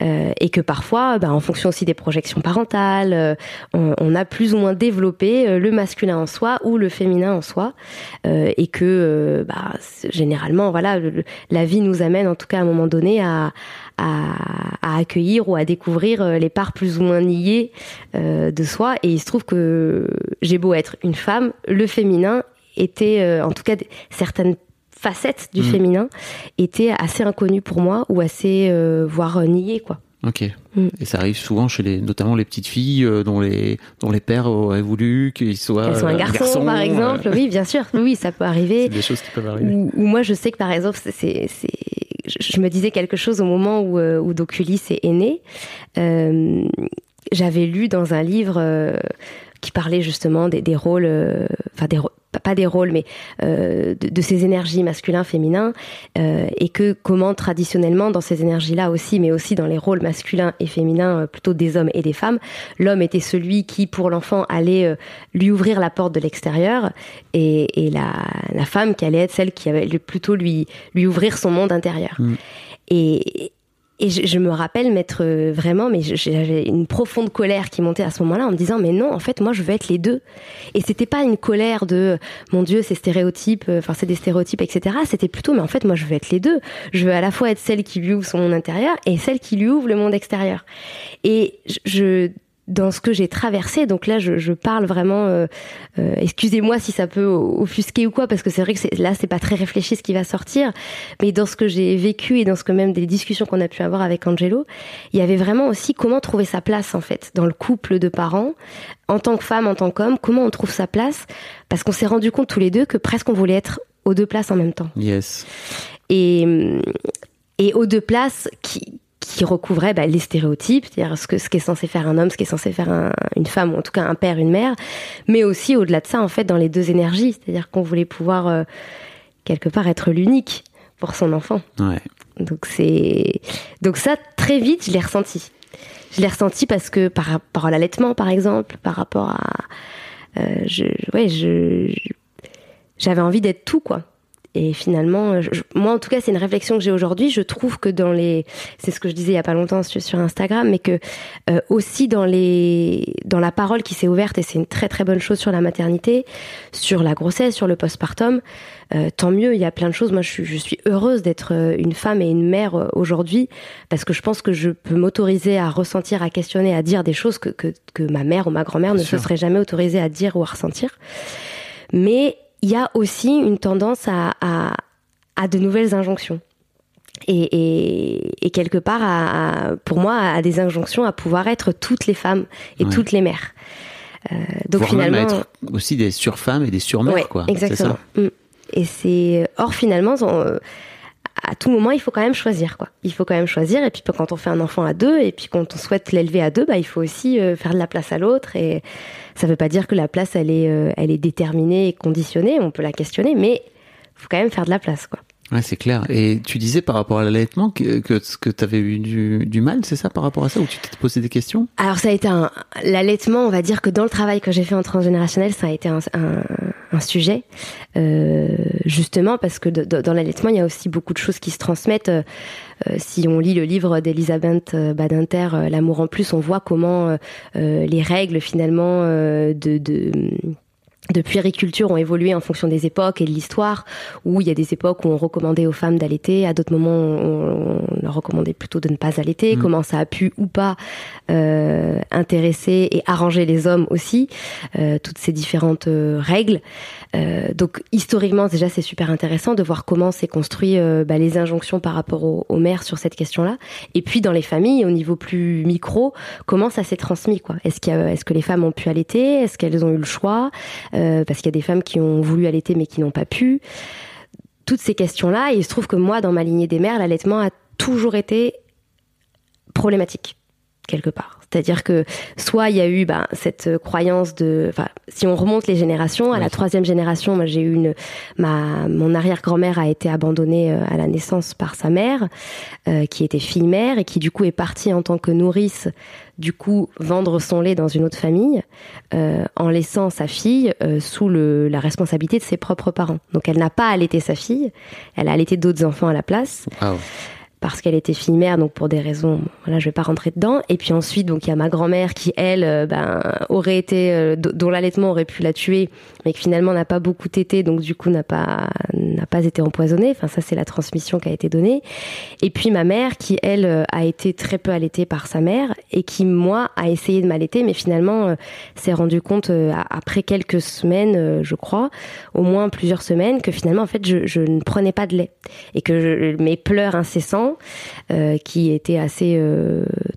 [SPEAKER 1] Euh, et que parfois, ben, en fonction aussi des projections parentales, euh, on, on a plus ou moins développé euh, le masculin en soi ou le féminin en soi, euh, et que euh, bah, généralement, voilà, le- la vie nous amène, en tout cas à un moment donné, à, à, à accueillir ou à découvrir euh, les parts plus ou moins niées euh, de soi. Et il se trouve que j'ai beau être une femme, le féminin était, euh, en tout cas, certaines facettes du
[SPEAKER 3] Mhm.
[SPEAKER 1] féminin étaient assez inconnues pour moi ou assez, voire niées, quoi.
[SPEAKER 3] Ok.
[SPEAKER 1] Mm.
[SPEAKER 3] Et ça arrive souvent chez les, notamment les petites filles euh, dont les, dont les pères auraient voulu qu'ils soient
[SPEAKER 1] Elles sont un
[SPEAKER 3] euh,
[SPEAKER 1] garçon, par
[SPEAKER 3] euh,
[SPEAKER 1] exemple. Oui, bien sûr. Oui, ça peut arriver.
[SPEAKER 3] c'est des choses qui peuvent arriver.
[SPEAKER 1] Ou, ou moi, je sais que par exemple, c'est, je me disais quelque chose au moment où, où Doculis est né. Euh, j'avais lu dans un livre euh, qui parlait justement des, des rôles, euh, enfin des pas- des rôles, mais euh, de, de ces énergies masculins, féminins, euh, et que comment traditionnellement dans ces énergies-là aussi, mais aussi dans les rôles masculins et féminins, plutôt des hommes et des femmes, l'homme était celui qui, pour l'enfant, allait lui ouvrir la porte de l'extérieur, et, et la, la femme qui allait être celle qui allait plutôt lui, lui ouvrir son monde intérieur.
[SPEAKER 3] Mm.
[SPEAKER 1] Et, et je, me rappelle m'être euh, vraiment, mais j'avais une profonde colère qui montait à ce moment-là en me disant, mais non, en fait, moi, je veux être les deux. Et c'était pas une colère de, mon Dieu, ces stéréotypes, euh, enfin, c'est des stéréotypes, etc. C'était plutôt, mais en fait, moi, je veux être les deux. Je veux à la fois être celle qui lui ouvre son monde intérieur et celle qui lui ouvre le monde extérieur. Et je- dans ce que j'ai traversé, donc là, je, je parle vraiment. euh, euh, Excusez-moi si ça peut offusquer ou quoi, parce que c'est vrai que c'est- là, c'est pas très réfléchi ce qui va sortir. Mais dans ce que j'ai vécu et dans ce que même des discussions qu'on a pu avoir avec Angelo, il y avait vraiment aussi comment trouver sa place en fait dans le couple de parents, en tant que femme, en tant qu'homme, comment on trouve sa place, parce qu'on s'est rendu compte tous les deux que presque on voulait être aux deux places en même temps
[SPEAKER 3] Yes.
[SPEAKER 1] et, et aux deux places qui, qui recouvraient bah, les stéréotypes, c'est-à-dire ce, que, ce qui est censé faire un homme, ce qui est censé faire un- une femme, ou en tout cas un père, une mère, mais aussi au-delà de ça, en fait, dans les deux énergies, c'est-à-dire qu'on voulait pouvoir euh, quelque part être l'unique pour son enfant.
[SPEAKER 3] Ouais.
[SPEAKER 1] Donc c'est donc ça très vite je l'ai ressenti. Je l'ai ressenti parce que par rapport à l'allaitement par exemple, par rapport à euh, je ouais je- j'avais envie d'être tout quoi. Et finalement, je- je- moi en tout cas, c'est une réflexion que j'ai aujourd'hui. Je trouve que dans les, c'est ce que je disais il y a pas longtemps sur, sur Instagram, mais que euh, aussi dans les, dans la parole qui s'est ouverte et c'est une très très bonne chose sur la maternité, sur la grossesse, sur le postpartum. Euh, tant mieux, il y a plein de choses. Moi, je suis, je suis heureuse d'être euh, une femme et une mère euh, aujourd'hui parce que je pense que je peux m'autoriser à ressentir, à questionner, à dire des choses que, que, que ma mère ou ma grand-mère ne se serait jamais autorisée à dire ou à ressentir. Mais il y a aussi une tendance à, à, à de nouvelles injonctions. Et, et, et quelque part, à, à- pour moi, à des injonctions à pouvoir être toutes les femmes et
[SPEAKER 3] Ouais.
[SPEAKER 1] toutes les mères. Euh, donc
[SPEAKER 3] Voire même
[SPEAKER 1] finalement,
[SPEAKER 3] être aussi des surfemmes et des surmères,
[SPEAKER 1] Ouais,
[SPEAKER 3] quoi.
[SPEAKER 1] Exactement.
[SPEAKER 3] Ça?
[SPEAKER 1] Mm. Et c'est or finalement, on- euh, à tout moment, il faut quand même choisir, quoi. Il faut quand même choisir. Et puis quand on fait un enfant à deux, et puis quand on souhaite l'élever à deux, bah il faut aussi euh, faire de la place à l'autre. Et ça veut pas dire que la place elle est, euh, elle est déterminée et conditionnée. On peut la questionner, mais faut quand même faire de la place, quoi.
[SPEAKER 3] Ouais, c'est clair. Et tu disais par rapport à l'allaitement que, que, que tu avais eu du, du mal, c'est ça, par rapport à ça, ou tu t'es posé des questions?
[SPEAKER 1] Alors ça a été un l'allaitement, on va dire que dans le travail que j'ai fait en transgénérationnel, ça a été un, un, sujet euh, justement parce que dans l'allaitement, il y a aussi beaucoup de choses qui se transmettent. Euh, euh, si on lit le livre d'Elisabeth euh, Badinter, euh, L'amour en plus, on voit comment euh, les règles finalement de, de de puériculture ont évolué en fonction des époques et de l'histoire, où il y a des époques où on recommandait aux femmes d'allaiter, à d'autres moments on, leur recommandait plutôt de ne pas allaiter,
[SPEAKER 3] Mm.
[SPEAKER 1] comment ça a pu ou pas euh, intéresser et arranger les hommes aussi, euh, toutes ces différentes euh, règles. Euh, donc historiquement déjà c'est super intéressant de voir comment s'est construit euh, bah, les injonctions par rapport aux, aux mères sur cette question-là, et puis dans les familles au niveau plus micro, comment ça s'est transmis quoi? Est-ce est-ce que les femmes ont pu allaiter? Est-ce qu'elles ont eu le choix? Euh, parce qu'il y a des femmes qui ont voulu allaiter mais qui n'ont pas pu. Toutes ces questions-là, et il se trouve que moi, dans ma lignée des mères, l'allaitement a toujours été problématique quelque part. C'est-à-dire que soit il y a eu ben, cette croyance de, enfin, si on remonte les générations, à la troisième génération, moi j'ai eu une, ma, mon arrière-grand-mère a été abandonnée euh, à la naissance par sa mère, euh, qui était fille-mère et qui du coup est partie en tant que nourrice, du coup vendre son lait dans une autre famille, euh, en laissant sa fille euh, sous le, la responsabilité de ses propres parents. Donc elle n'a pas allaité sa fille, elle a allaité d'autres enfants à la place
[SPEAKER 3] Waouh.
[SPEAKER 1] parce qu'elle était fille-mère, donc pour des raisons, voilà, je vais pas rentrer dedans. Et puis ensuite, donc il y a ma grand-mère qui, elle, euh, ben, aurait été, euh, dont l'allaitement aurait pu la tuer, mais qui finalement n'a pas beaucoup tété, donc du coup n'a pas, n'a pas été empoisonnée. Enfin, ça c'est la transmission qui a été donnée. Et puis ma mère qui, elle, euh, a été très peu allaitée par sa mère et qui, moi, a essayé de m'allaiter, mais finalement euh, s'est rendu compte euh, a- après quelques semaines, euh, je crois, au moins plusieurs semaines, que finalement, en fait, je, je ne prenais pas de lait et que je- mes pleurs incessants qui étaient assez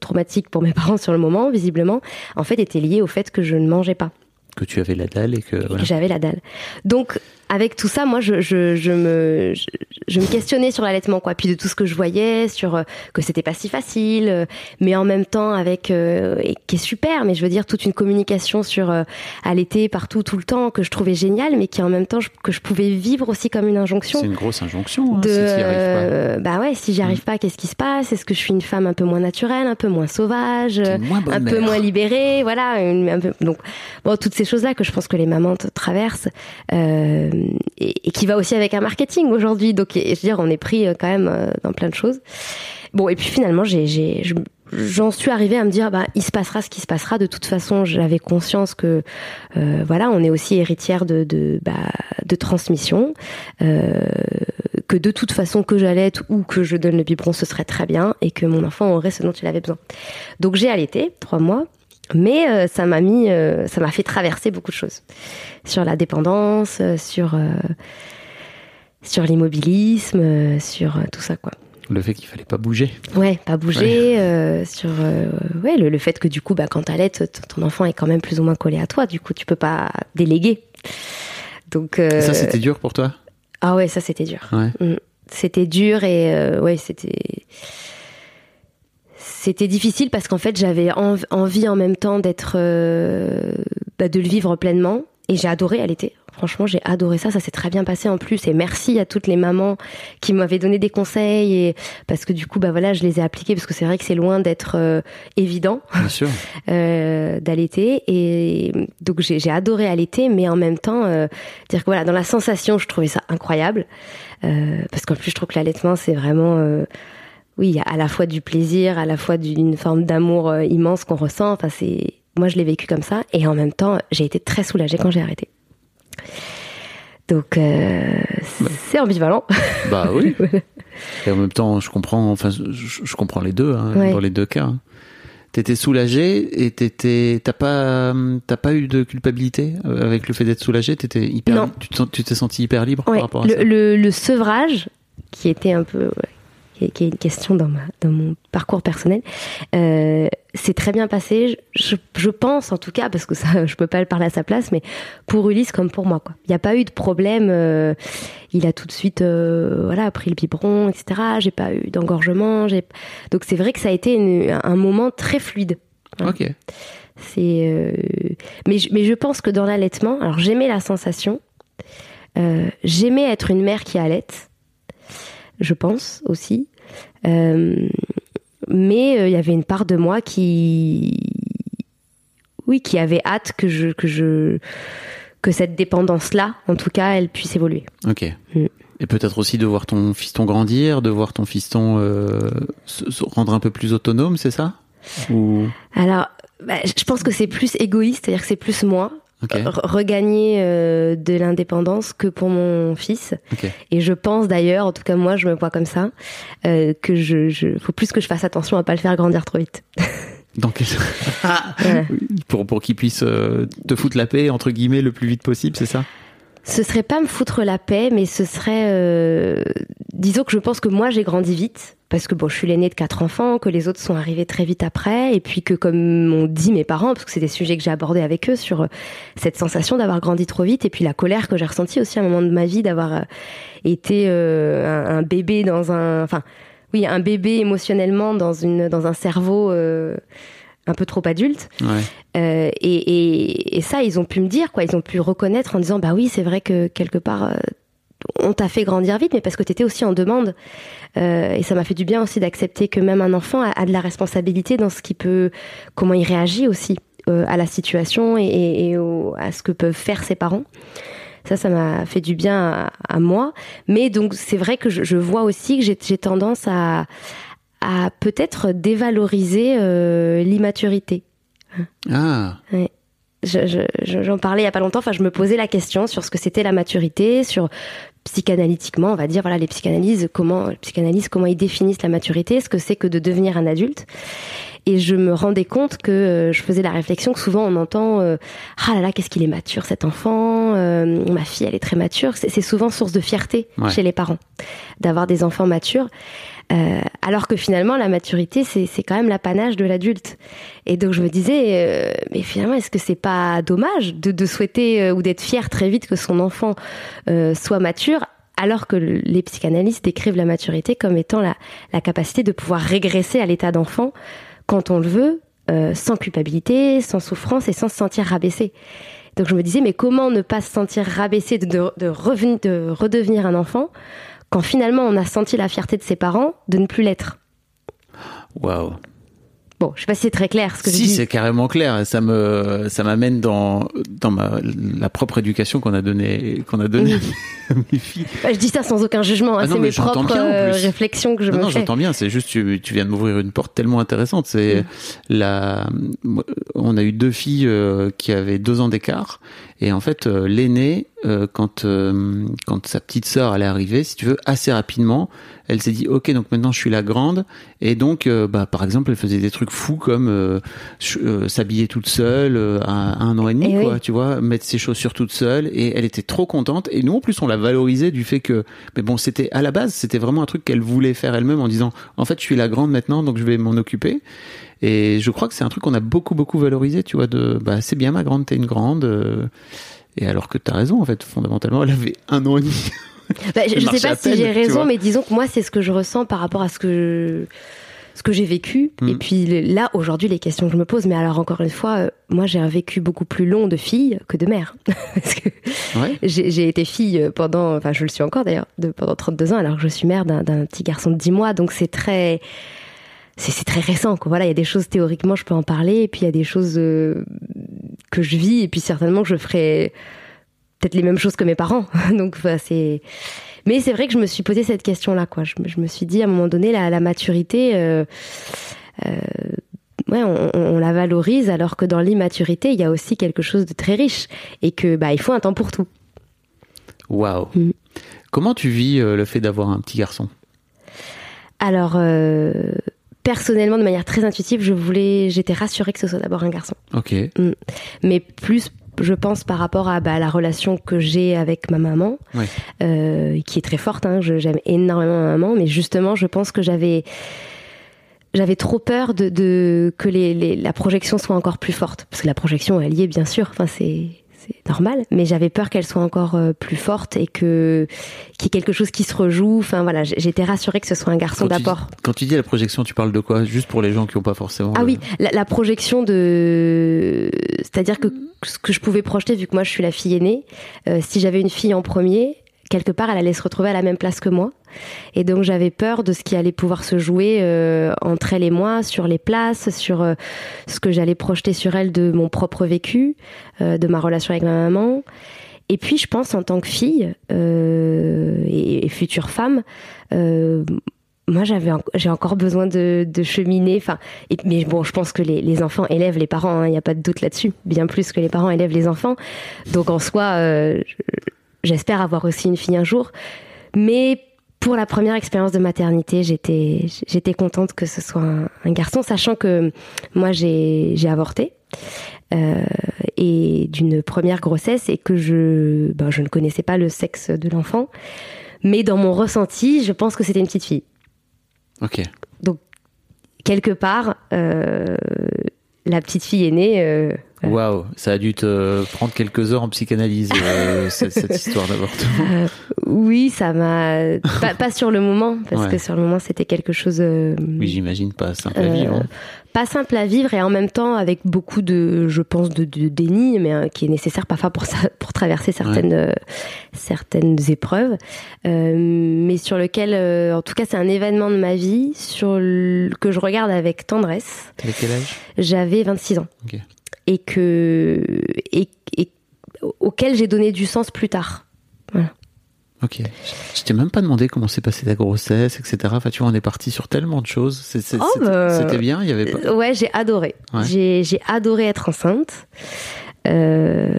[SPEAKER 1] traumatiques pour mes [laughs] parents sur le moment, visiblement, en fait, étaient liés au fait que je ne mangeais pas
[SPEAKER 3] Que tu avais la dalle et que. Voilà.
[SPEAKER 1] que j'avais la dalle. Donc, avec tout ça, moi, je, je, je me, je, me questionnais sur l'allaitement, quoi. Puis de tout ce que je voyais, sur euh, que c'était pas si facile, euh, mais en même temps avec, euh, et qui est super, mais je veux dire toute une communication sur euh, allaiter partout, tout le temps, que je trouvais génial, mais qui en même temps je- que je pouvais vivre aussi comme une injonction
[SPEAKER 3] C'est une grosse injonction, hein,
[SPEAKER 1] de
[SPEAKER 3] si t'y arrives pas.
[SPEAKER 1] euh, bah ouais si j'y arrive pas qu'est-ce qui se passe? Est-ce que je suis une femme un peu moins naturelle un peu moins sauvage
[SPEAKER 3] moins bonne
[SPEAKER 1] un peu moins libérée voilà une- un peu, donc bon toutes ces choses là que je pense que les mamans traversent euh, et, et qui va aussi avec un marketing aujourd'hui donc et- je veux dire on est pris euh, quand même euh, dans plein de choses bon et puis finalement j'ai j'ai je- J'en suis arrivée à me dire, bah, il se passera ce qui se passera. De toute façon, j'avais conscience que, euh, voilà, on est aussi héritière de, de, bah, de transmission, euh, que de toute façon que j'allaite ou que je donne le biberon, ce serait très bien, et que mon enfant aurait ce dont il avait besoin. Donc j'ai allaité trois mois, mais euh, ça m'a mis, ça m'a fait traverser beaucoup de choses sur la dépendance, sur euh, sur l'immobilisme, euh, sur euh, tout ça quoi.
[SPEAKER 3] Le fait qu'il fallait pas bouger.
[SPEAKER 1] Ouais, pas bouger, euh, sur euh, ouais le, le fait que du coup bah quand t'allaites, ton enfant est quand même plus ou moins collé à toi, du coup tu peux pas déléguer. Donc euh,
[SPEAKER 3] ça, c'était dur pour toi?
[SPEAKER 1] Ah ouais ça c'était dur.
[SPEAKER 3] Ouais.
[SPEAKER 1] Mm. C'était dur et ouais, c'était c'était difficile parce qu'en fait j'avais env- envie en même temps d'être bah, de le vivre pleinement et j'ai adoré allaiter. Franchement, j'ai adoré ça, ça s'est très bien passé en plus. Et merci à toutes les mamans qui m'avaient donné des conseils et parce que du coup bah voilà, je les ai appliqués parce que c'est vrai que c'est loin d'être euh, évident [laughs] euh, d'allaiter. Et donc j'ai adoré allaiter mais en même temps euh, dire que voilà dans la sensation je trouvais ça incroyable euh, parce qu'en plus je trouve que l'allaitement c'est vraiment euh, oui à la fois du plaisir à la fois d'une forme d'amour euh, immense qu'on ressent. Enfin c'est moi je l'ai vécu comme ça et en même temps j'ai été très soulagée quand j'ai arrêté donc euh, c'est ambivalent
[SPEAKER 3] Bah oui. [laughs] Et en même temps, je comprends, enfin, je, je comprends les deux, hein,
[SPEAKER 1] Ouais.
[SPEAKER 3] dans les deux cas. hein. T'étais soulagée et t'étais, t'as pas, t'as pas eu de culpabilité euh, avec le fait d'être soulagée? T'étais hyper,
[SPEAKER 1] Non.
[SPEAKER 3] tu t'es senti hyper libre
[SPEAKER 1] Ouais,
[SPEAKER 3] par rapport à
[SPEAKER 1] le,
[SPEAKER 3] ça?
[SPEAKER 1] le- le sevrage, qui était un peu, qui, est, qui est une question dans, ma, dans mon parcours personnel, euh, c'est très bien passé. Je, je- pense, en tout cas, parce que ça, [laughs] je peux pas le parler à sa place, mais pour Ulysse comme pour moi, quoi. Il n'y a pas eu de problème. euh, il a tout de suite, euh, voilà, pris le biberon, etc. J'ai pas eu d'engorgement. Donc c'est vrai que ça a été une- un moment très fluide.
[SPEAKER 3] Ok.
[SPEAKER 1] C'est, euh, mais, je- mais je pense que dans l'allaitement, alors j'aimais la sensation, j'aimais être une mère qui allait, je pense aussi, Euh, mais euh, il y avait une part de moi qui, oui, qui avait hâte que je, que je, que cette dépendance-là, en tout cas, elle puisse évoluer.
[SPEAKER 3] Ok.
[SPEAKER 1] Mm.
[SPEAKER 3] Et peut-être aussi de voir ton fiston grandir, de voir ton fiston euh, se, se rendre un peu plus autonome, c'est ça? Ou
[SPEAKER 1] Alors, bah, je pense que c'est plus égoïste, c'est-à-dire que c'est plus moi. Regagner euh, de l'indépendance que pour mon fils. Et je pense d'ailleurs, en tout cas moi je me vois comme ça, euh, que je, je faut plus que je fasse attention à pas le faire grandir trop vite. [laughs]
[SPEAKER 3] Donc
[SPEAKER 1] Voilà.
[SPEAKER 3] pour pour qu'il puisse euh, te foutre la paix entre guillemets le plus vite possible, c'est ça?
[SPEAKER 1] Ce serait pas me foutre la paix, mais ce serait, euh, disons que je pense que moi j'ai grandi vite. Parce que bon, je suis l'aînée de quatre enfants, que les autres sont arrivés très vite après, et puis que comme m'ont dit mes parents, parce que c'est des sujets que j'ai abordés avec eux sur euh, cette sensation d'avoir grandi trop vite, et puis la colère que j'ai ressentie aussi à un moment de ma vie d'avoir euh, été un, bébé dans un, enfin, oui, un bébé émotionnellement dans une dans un cerveau un peu trop adulte.
[SPEAKER 3] Ouais.
[SPEAKER 1] Euh, et, et, et ça, ils ont pu me dire, quoi. Ils ont pu reconnaître en disant, bah oui, c'est vrai que quelque part, euh, on t'a fait grandir vite, mais parce que t'étais aussi en demande. Euh, et ça m'a fait du bien aussi d'accepter que même un enfant a, a de la responsabilité dans ce qui peut, comment il réagit aussi euh, à la situation et, et, au- à ce que peuvent faire ses parents. Ça, ça m'a fait du bien à, à moi. Mais donc, c'est vrai que je, je vois aussi que j'ai j'ai tendance à, à peut-être dévaloriser euh, l'immaturité.
[SPEAKER 3] Ah.
[SPEAKER 1] Je- je- J'en parlais il y a pas longtemps. Enfin, je me posais la question sur ce que c'était la maturité, sur psychanalytiquement, on va dire, voilà, les psychanalyses, comment, les comment ils définissent la maturité, ce que c'est que de devenir un adulte. Et je me rendais compte que euh, je faisais la réflexion que souvent on entend euh, ah là là qu'est-ce qu'il est mature cet enfant euh, ma fille elle est très mature c'est c'est souvent source de fierté
[SPEAKER 3] Ouais.
[SPEAKER 1] chez les parents d'avoir des enfants matures Euh, alors que finalement la maturité c'est quand même l'apanage de l'adulte et donc je me disais euh, mais finalement est-ce que c'est pas dommage de, de souhaiter euh, ou d'être fier très vite que son enfant euh, soit mature alors que le- les psychanalystes décrivent la maturité comme étant la, la capacité de pouvoir régresser à l'état d'enfant quand on le veut, euh, sans culpabilité, sans souffrance et sans se sentir rabaissé. Donc je me disais, mais comment ne pas se sentir rabaissé de, de, de, de redevenir un enfant quand finalement on a senti la fierté de ses parents de ne plus l'être
[SPEAKER 3] Waouh.
[SPEAKER 1] Bon, je sais pas si c'est très clair ce que je
[SPEAKER 3] Si,
[SPEAKER 1] dis.
[SPEAKER 3] c'est carrément clair. Ça me, ça m'amène dans, dans ma, la propre éducation qu'on a donnée, qu'on a donnée [laughs] à mes filles.
[SPEAKER 1] Bah, je dis ça sans aucun jugement, hein,
[SPEAKER 3] Ah
[SPEAKER 1] c'est mes propres
[SPEAKER 3] bien,
[SPEAKER 1] euh, réflexions que je
[SPEAKER 3] non,
[SPEAKER 1] me
[SPEAKER 3] non, j'entends bien. C'est juste, tu, tu viens de m'ouvrir une porte tellement intéressante. C'est
[SPEAKER 1] Mm.
[SPEAKER 3] la, on a eu deux filles euh, qui avaient deux ans d'écart. Et en fait, euh, l'aînée, euh, quand, euh, quand sa petite sœur allait arriver, si tu veux, assez rapidement, elle s'est dit, ok, donc maintenant je suis la grande. Et donc, euh, bah, par exemple, elle faisait des trucs fous comme euh, euh, s'habiller toute seule euh, à un an et demi,
[SPEAKER 1] Eh
[SPEAKER 3] quoi,
[SPEAKER 1] oui.
[SPEAKER 3] tu vois, mettre ses chaussures toute seule. Et elle était trop contente. Et nous, en plus, on l'a valorisé du fait que, mais bon, c'était à la base, c'était vraiment un truc qu'elle voulait faire elle-même en disant, en fait, je suis la grande maintenant, donc je vais m'en occuper. Et je crois que c'est un truc qu'on a beaucoup, beaucoup valorisé, tu vois, de, bah, c'est bien ma grande, t'es une grande. euh, et alors que t'as raison, en fait, fondamentalement, elle avait un an et demi. [laughs]
[SPEAKER 1] Bah, je je sais pas si j'ai raison, mais disons que moi, c'est ce que je ressens par rapport à ce que ce que j'ai vécu.
[SPEAKER 3] Mm.
[SPEAKER 1] Et puis le- là, aujourd'hui, les questions que je me pose, mais alors encore une fois, euh, moi, j'ai un vécu beaucoup plus long de fille que de mère. [laughs] Parce que
[SPEAKER 3] Ouais.
[SPEAKER 1] j'ai été fille pendant, enfin, je le suis encore d'ailleurs, pendant 32 ans, alors que je suis mère d'un petit garçon de 10 mois. Donc c'est très. C'est très récent, quoi. Voilà, il y a des choses théoriquement, je peux en parler, et puis il y a des choses euh, que je vis, et puis certainement que je ferai peut-être les mêmes choses que mes parents. [laughs] Donc, voilà, c'est. Mais c'est vrai que je me suis posé cette question-là, quoi. Je, me- je me suis dit à un moment donné, la, la maturité, euh, euh, ouais, on, la valorise, alors que dans l'immaturité, il y a aussi quelque chose de très riche et que bah il faut un temps pour tout.
[SPEAKER 3] Waouh.
[SPEAKER 1] Mm.
[SPEAKER 3] Comment tu vis le fait d'avoir un petit garçon?
[SPEAKER 1] Alors, euh, personnellement, de manière très intuitive, je voulais, j'étais rassurée que ce soit d'abord un garçon.
[SPEAKER 3] Ok.
[SPEAKER 1] Mm. Mais plus, je pense, par rapport à bah, la relation que j'ai avec ma maman,
[SPEAKER 3] Ouais.
[SPEAKER 1] euh, qui est très forte. Hein, je- J'aime énormément ma maman, mais justement, je pense que j'avais j'avais trop peur de, de que les, les- la projection soit encore plus forte, parce que la projection elle y est bien sûr. Enfin, c'est normal, mais j'avais peur qu'elle soit encore euh, plus forte et que qu'il y ait quelque chose qui se rejoue. Enfin voilà, j'étais rassurée que ce soit un garçon d'abord.
[SPEAKER 3] quand tu dis la projection, tu parles de quoi? Juste pour les gens qui n'ont pas forcément.
[SPEAKER 1] Ah
[SPEAKER 3] le-
[SPEAKER 1] oui, la, la projection de, c'est-à-dire que ce que je pouvais projeter, vu que moi je suis la fille aînée, euh, si j'avais une fille en premier, quelque part elle allait se retrouver à la même place que moi, et donc j'avais peur de ce qui allait pouvoir se jouer euh, entre elle et moi, sur les places, sur euh, ce que j'allais projeter sur elle de mon propre vécu, euh, de ma relation avec ma maman. Et puis je pense en tant que fille euh, et, et future femme. Euh, moi, j'avais, j'ai encore besoin de, de cheminer. Enfin, et, mais bon, je pense que les, les enfants élèvent les parents. Il n'y a pas de doute là-dessus. Bien plus que les parents élèvent les enfants. Donc en soi, je- j'espère avoir aussi une fille un jour. Mais pour la première expérience de maternité, j'étais, j'étais contente que ce soit un, un garçon, sachant que moi j'ai, j'ai avorté. euh, et d'une première grossesse et que je, ben, je ne connaissais pas le sexe de l'enfant. Mais dans mon ressenti, je pense que c'était une petite fille
[SPEAKER 3] Ok.
[SPEAKER 1] quelque part, euh, la petite fille est née. euh,
[SPEAKER 3] Waouh, ça a dû te prendre quelques heures en psychanalyse, euh, [laughs] cette, cette histoire d'avortement.
[SPEAKER 1] euh, oui, ça m'a. pas, pas sur le moment, parce
[SPEAKER 3] Ouais.
[SPEAKER 1] que sur le moment, c'était quelque chose. euh,
[SPEAKER 3] Oui, j'imagine pas simple à
[SPEAKER 1] euh,
[SPEAKER 3] vivre. hein.
[SPEAKER 1] Pas simple à vivre et en même temps avec beaucoup de, je pense, de, de déni, mais euh, qui est nécessaire parfois pour, ça, pour traverser certaines, euh, certaines épreuves. Euh, mais sur lequel, euh, en tout cas, c'est un événement de ma vie sur le- que je regarde avec tendresse.
[SPEAKER 3] T'avais quel âge?
[SPEAKER 1] J'avais 26 ans.
[SPEAKER 3] Ok.
[SPEAKER 1] Et que. Et, et auquel j'ai donné du sens plus tard.
[SPEAKER 3] Ok. Je t'ai même pas demandé comment s'est passée ta grossesse, etc. Enfin, tu vois, on est parti sur tellement de choses.
[SPEAKER 1] Oh,
[SPEAKER 3] C'était
[SPEAKER 1] bah.
[SPEAKER 3] c'était bien, il y avait pas.
[SPEAKER 1] Euh, Ouais, j'ai adoré.
[SPEAKER 3] Ouais.
[SPEAKER 1] J'ai, adoré être enceinte. Euh,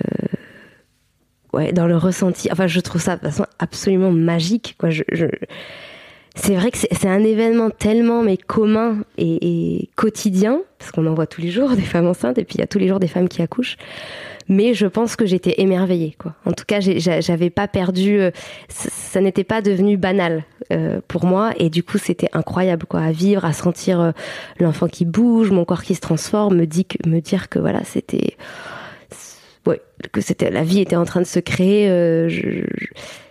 [SPEAKER 1] Ouais, dans le ressenti. Enfin, je trouve ça de façon absolument magique. Quoi. Je, je- C'est vrai que c'est, un événement tellement mais commun et, et quotidien, parce qu'on en voit tous les jours des femmes enceintes, et puis il y a tous les jours des femmes qui accouchent. Mais je pense que j'étais émerveillée. Quoi. En tout cas, j'avais pas perdu. euh, ça, ça n'était pas devenu banal euh, pour moi, et du coup, c'était incroyable quoi, à vivre, à sentir euh, l'enfant qui bouge, mon corps qui se transforme, me, dit que, me dire que voilà, c'était. Ouais, que c'était la vie était en train de se créer. euh, je- je-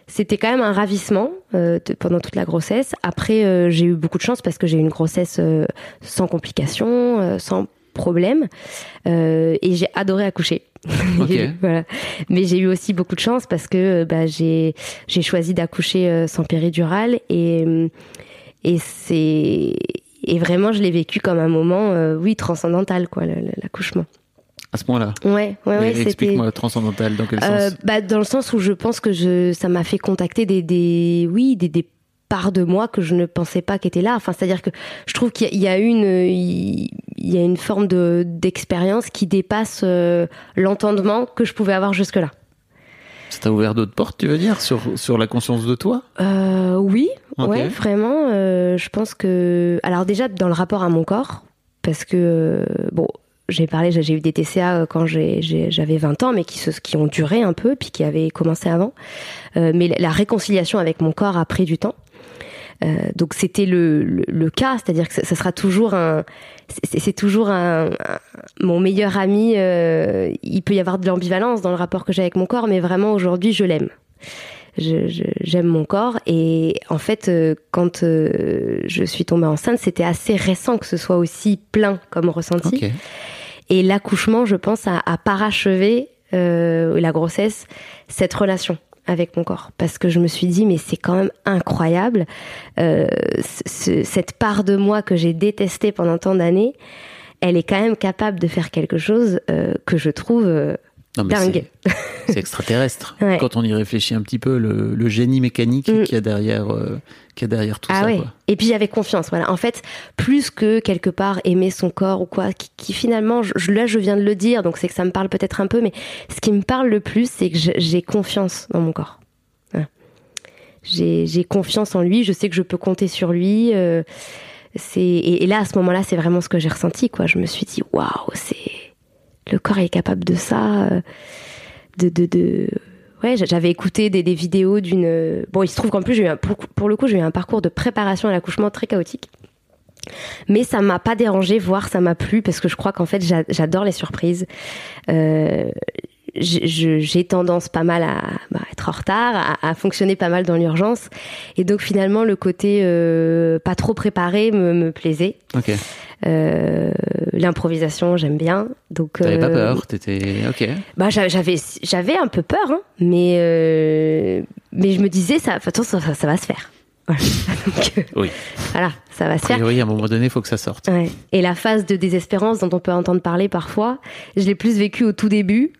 [SPEAKER 1] c'était quand même un ravissement euh, de- pendant toute la grossesse. Après, euh, j'ai eu beaucoup de chance parce que j'ai eu une grossesse euh, sans complications, euh, sans problème, euh, et j'ai adoré accoucher. [laughs] Voilà. Mais j'ai eu aussi beaucoup de chance parce que bah, j'ai j'ai choisi d'accoucher euh, sans péridurale et et c'est et vraiment je l'ai vécu comme un moment euh, oui transcendantal quoi l'accouchement.
[SPEAKER 3] À ce point-là.
[SPEAKER 1] Ouais ouais ouais
[SPEAKER 3] Explique-moi transcendantal, dans quel
[SPEAKER 1] euh,
[SPEAKER 3] sens
[SPEAKER 1] bah, dans le sens où je pense que je, ça m'a fait contacter des, des, oui, des, des parts de moi que je ne pensais pas qu'étaient là. Enfin, c'est-à-dire que je trouve qu'il y a- il y a une, il y a une forme de d'expérience qui dépasse euh, l'entendement que je pouvais avoir jusque-là.
[SPEAKER 3] Ça t'a ouvert d'autres portes, tu veux dire, sur, sur la conscience de toi?
[SPEAKER 1] Euh, oui,
[SPEAKER 3] Ok.
[SPEAKER 1] ouais, vraiment. euh, je pense que, alors déjà dans le rapport à mon corps, parce que bon, j'ai parlé, j'ai eu des TCA euh, quand j'avais 20 ans, mais qui, se, qui ont duré un peu, puis qui avaient commencé avant. Euh, mais la, réconciliation avec mon corps a pris du temps. Euh, donc c'était le, le, le cas, c'est-à-dire que ça, sera toujours un, c'est toujours un, un- mon meilleur ami. euh, il peut y avoir de l'ambivalence dans le rapport que j'ai avec mon corps, mais vraiment aujourd'hui je l'aime. J'aime mon corps et en fait euh, quand euh, je suis tombée enceinte, c'était assez récent que ce soit aussi plein comme ressenti. Et l'accouchement, je pense, a, a parachevé euh, la grossesse, cette relation avec mon corps. Parce que je me suis dit, mais c'est quand même incroyable, euh, ce- cette part de moi que j'ai détestée pendant tant d'années, elle est quand même capable de faire quelque chose euh, que je trouve
[SPEAKER 3] Non, mais
[SPEAKER 1] dingue.
[SPEAKER 3] c'est- extraterrestre. [laughs]
[SPEAKER 1] Ouais.
[SPEAKER 3] Quand on y réfléchit un petit peu, le, le génie mécanique
[SPEAKER 1] Mm.
[SPEAKER 3] qu'il y a derrière, euh, qu'il y a derrière tout
[SPEAKER 1] ah
[SPEAKER 3] ça.
[SPEAKER 1] ouais.
[SPEAKER 3] quoi.
[SPEAKER 1] Et puis j'avais confiance. Voilà. En fait, plus que quelque part aimer son corps ou quoi, qui, qui finalement, je, là je viens de le dire, donc c'est que ça me parle peut-être un peu, mais ce qui me parle le plus, c'est que j'ai confiance dans mon corps. Voilà. J'ai j'ai confiance en lui. Je sais que je peux compter sur lui. euh, c'est et, et là à ce moment-là, c'est vraiment ce que j'ai ressenti quoi. Je me suis dit waouh, c'est le corps est capable de ça, euh, de de, de... Ouais, j'a- j'avais écouté des, des vidéos d'une. Bon, il se trouve qu'en plus, j'ai eu un, pour, le coup, j'ai eu un parcours de préparation à l'accouchement très chaotique. Mais ça m'a pas dérangé, voire ça m'a plu parce que je crois qu'en fait, j'a- j'adore les surprises. Euh, j'ai- tendance pas mal à bah, être en retard, à, à fonctionner pas mal dans l'urgence, et donc finalement le côté euh, pas trop préparé me, me plaisait.
[SPEAKER 3] Ok.
[SPEAKER 1] Euh, L'improvisation, j'aime bien. Donc
[SPEAKER 3] T'avais pas
[SPEAKER 1] euh,
[SPEAKER 3] peur, t'étais. Ok.
[SPEAKER 1] bah j'a- j'avais j'avais un peu peur, hein, mais euh, mais je me disais ça, attends, ça, ça, ça va se faire. [laughs] Voilà. Donc,
[SPEAKER 3] Oui.
[SPEAKER 1] voilà, ça va se faire.
[SPEAKER 3] priori, à un moment donné, il faut que ça sorte.
[SPEAKER 1] Ouais. Et la phase de désespérance dont on peut entendre parler parfois, je l'ai plus vécue au tout début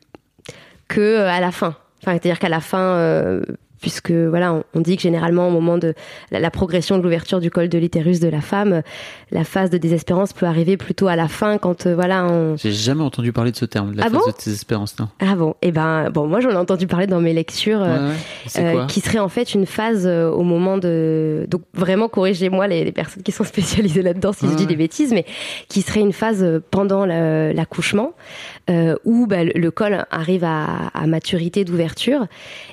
[SPEAKER 1] que à la fin. Enfin, c'est-à-dire qu'à la fin, euh, puisque voilà, on, on dit que généralement au moment de la, la progression de l'ouverture du col de l'utérus de la femme, la phase de désespérance peut arriver plutôt à la fin quand euh, voilà on.
[SPEAKER 3] J'ai jamais entendu parler de ce terme, de la
[SPEAKER 1] Ah
[SPEAKER 3] phase
[SPEAKER 1] bon
[SPEAKER 3] de désespérance, non.
[SPEAKER 1] Ah bon, et ben bon, moi j'en ai entendu parler dans mes lectures. euh,
[SPEAKER 3] Ouais, ouais. C'est
[SPEAKER 1] euh, qui serait en fait une phase au moment de donc vraiment corrigez-moi les, les personnes qui sont [laughs] spécialisées là-dedans si je
[SPEAKER 3] Ouais,
[SPEAKER 1] dis
[SPEAKER 3] ouais.
[SPEAKER 1] des bêtises mais qui serait une phase pendant la- l'accouchement où bah, le, le col arrive à, à maturité d'ouverture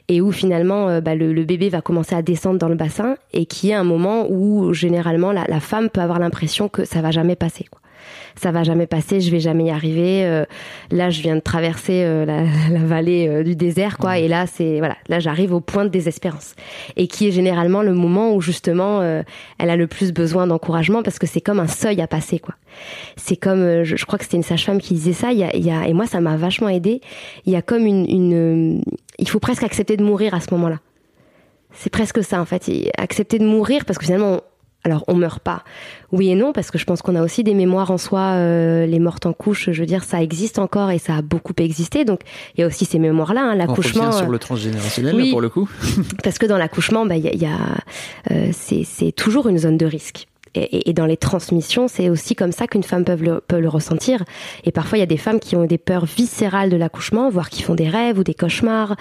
[SPEAKER 1] et où finalement bah, le, le bébé va commencer à descendre dans le bassin et qui est un moment où généralement la, la femme peut avoir l'impression que ça va jamais passer quoi ça va jamais passer, je vais jamais y arriver. euh, là, je viens de traverser euh, la, [laughs] la vallée euh, du désert, quoi. Et là, c'est voilà, là, j'arrive au point de désespérance, et qui est généralement le moment où justement euh, elle a le plus besoin d'encouragement parce que c'est comme un seuil à passer, quoi. C'est comme, euh, je, je crois que c'était une sage-femme qui disait ça. Il y a, y a- et moi, ça m'a vachement aidé. Il y a comme une, une, il faut presque accepter de mourir à ce moment-là. C'est presque ça en fait, accepter de mourir parce que finalement, on- alors on meurt pas. Oui et non parce que je pense qu'on a aussi des mémoires en soi. euh, les mortes en couche, je veux dire, ça existe encore et ça a beaucoup existé. Donc il y a aussi ces mémoires-là, hein,
[SPEAKER 3] On
[SPEAKER 1] l'accouchement.
[SPEAKER 3] revient sur
[SPEAKER 1] euh,
[SPEAKER 3] le transgénérationnel,
[SPEAKER 1] oui.
[SPEAKER 3] là, pour le coup. [laughs]
[SPEAKER 1] parce que dans l'accouchement, bah, il y a, y a, euh, c'est, c'est toujours une zone de risque. Et, et- dans les transmissions, c'est aussi comme ça qu'une femme peut le, peut le ressentir. Et parfois, il y a des femmes qui ont des peurs viscérales de l'accouchement, voire qui font des rêves ou des cauchemars,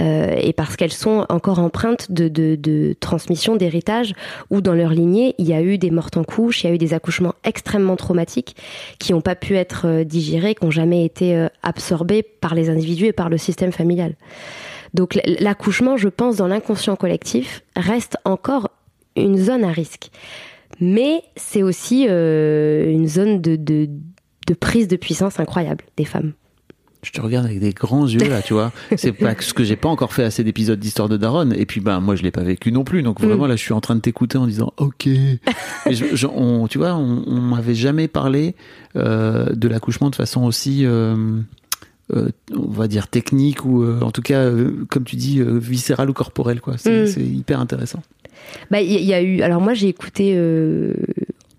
[SPEAKER 1] euh, et parce qu'elles sont encore empreintes de, de, de transmission, d'héritage, ou dans leur lignée, il y a eu des mortes en couche, il y a eu des accouchements extrêmement traumatiques qui n'ont pas pu être euh, digérés, qui n'ont jamais été euh, absorbés par les individus et par le système familial. Donc l'accouchement, je pense, dans l'inconscient collectif, reste encore une zone à risque. Mais c'est aussi euh, une zone de, de, de prise de puissance incroyable des femmes.
[SPEAKER 3] Je te regarde avec des grands yeux là, tu vois. C'est pas ce que j'ai pas encore fait assez d'épisodes d'histoire de Daronne. Et puis ben moi je l'ai pas vécu non plus. Donc vraiment
[SPEAKER 1] Mm.
[SPEAKER 3] là je suis en train de t'écouter en disant ok. Et je- je- on, tu vois, on, on m'avait jamais parlé euh, de l'accouchement de façon aussi, euh, euh, on va dire technique ou en tout cas comme tu dis viscérale ou corporelle quoi. C'est
[SPEAKER 1] Mm.
[SPEAKER 3] c'est hyper intéressant.
[SPEAKER 1] Bah, il y, y a eu. Alors moi, j'ai écouté. euh,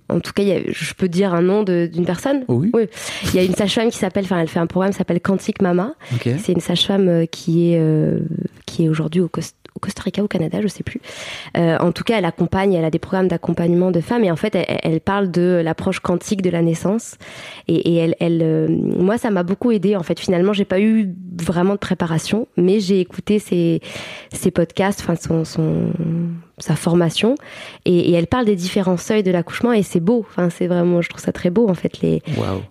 [SPEAKER 1] en tout cas, il y a- je peux dire un nom d'une personne.
[SPEAKER 3] Oh oui.
[SPEAKER 1] Oui. Il y a une sage-femme qui s'appelle. Enfin, elle fait un programme qui s'appelle Quantique Mama. C'est une sage-femme euh, qui est euh, qui est aujourd'hui au, au Costa Rica, au Canada, je sais plus. Euh, en tout cas, elle accompagne, elle a des programmes d'accompagnement de femmes et en fait, elle, elle parle de l'approche quantique de la naissance. Et, et elle, elle euh, moi, ça m'a beaucoup aidé. En fait, finalement, j'ai pas eu vraiment de préparation, mais j'ai écouté ses, ses podcasts, enfin son, son sa formation, et, et elle parle des différents seuils de l'accouchement et c'est beau. Enfin, c'est vraiment, je trouve ça très beau en fait les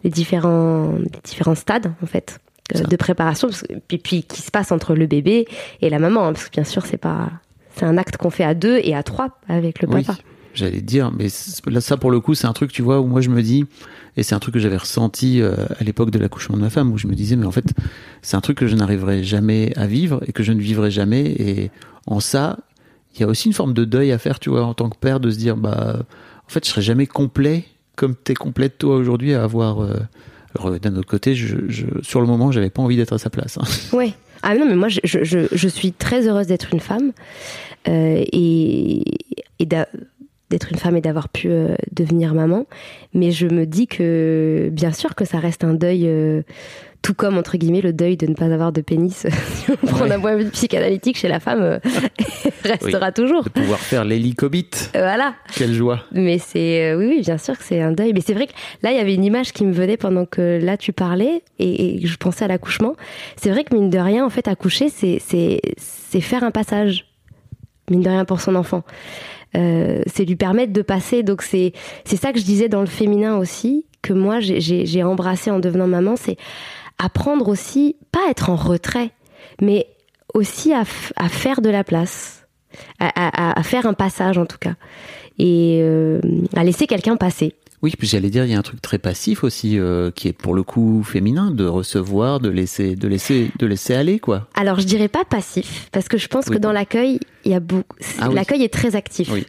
[SPEAKER 1] les différents, les différents stades en fait. De préparation, parce que- puis, puis qui se passe entre le bébé et la maman, hein, parce que bien sûr c'est pas, c'est un acte qu'on fait à deux et à trois avec le
[SPEAKER 3] Oui,
[SPEAKER 1] papa.
[SPEAKER 3] j'allais dire, mais là, ça pour le coup, c'est un truc, tu vois, où moi je me dis, et c'est un truc que j'avais ressenti euh, à l'époque de l'accouchement de ma femme, où je me disais, mais en fait, c'est un truc que je n'arriverai jamais à vivre et que je ne vivrai jamais. Et en ça, il y a aussi une forme de deuil à faire, tu vois, en tant que père, de se dire, bah, en fait, je serai jamais complet comme t'es complète toi aujourd'hui à avoir. euh, euh, d'un autre côté, sur le moment, j'avais pas envie d'être à sa place. hein. [laughs]
[SPEAKER 1] Ouais. Ah non, mais moi je, suis très heureuse d'être une femme euh, et, et d'être une femme et d'avoir pu euh, devenir maman. Mais je me dis que bien sûr que ça reste un deuil, euh, tout comme entre guillemets le deuil de ne pas avoir de pénis. [laughs] si on prend
[SPEAKER 3] Ouais.
[SPEAKER 1] d'un point de vue psychanalytique chez la femme, euh, [laughs] restera toujours.
[SPEAKER 3] De pouvoir faire l'hélicobite.
[SPEAKER 1] Voilà.
[SPEAKER 3] Quelle joie.
[SPEAKER 1] Mais c'est oui, oui, bien sûr que c'est un deuil. Mais c'est vrai que là, il y avait une image qui me venait pendant que là tu parlais et, et je pensais à l'accouchement. C'est vrai que mine de rien, en fait, accoucher, c'est c'est c'est faire un passage. mine de rien pour son enfant. Euh, c'est lui permettre de passer. Donc c'est c'est ça que je disais dans le féminin aussi que moi j'ai- embrassé en devenant maman, c'est apprendre aussi pas être en retrait, mais aussi à, faire de la place, à faire un passage en tout cas, et euh, à laisser quelqu'un passer.
[SPEAKER 3] Oui, puis j'allais dire, il y a un truc très passif aussi, euh, qui est pour le coup féminin, de recevoir, de laisser, de laisser, de laisser aller, quoi.
[SPEAKER 1] Alors je dirais pas passif parce que je pense
[SPEAKER 3] Oui.
[SPEAKER 1] que dans l'accueil il y a beaucoup,
[SPEAKER 3] Ah oui.
[SPEAKER 1] l'accueil est très actif.
[SPEAKER 3] Oui.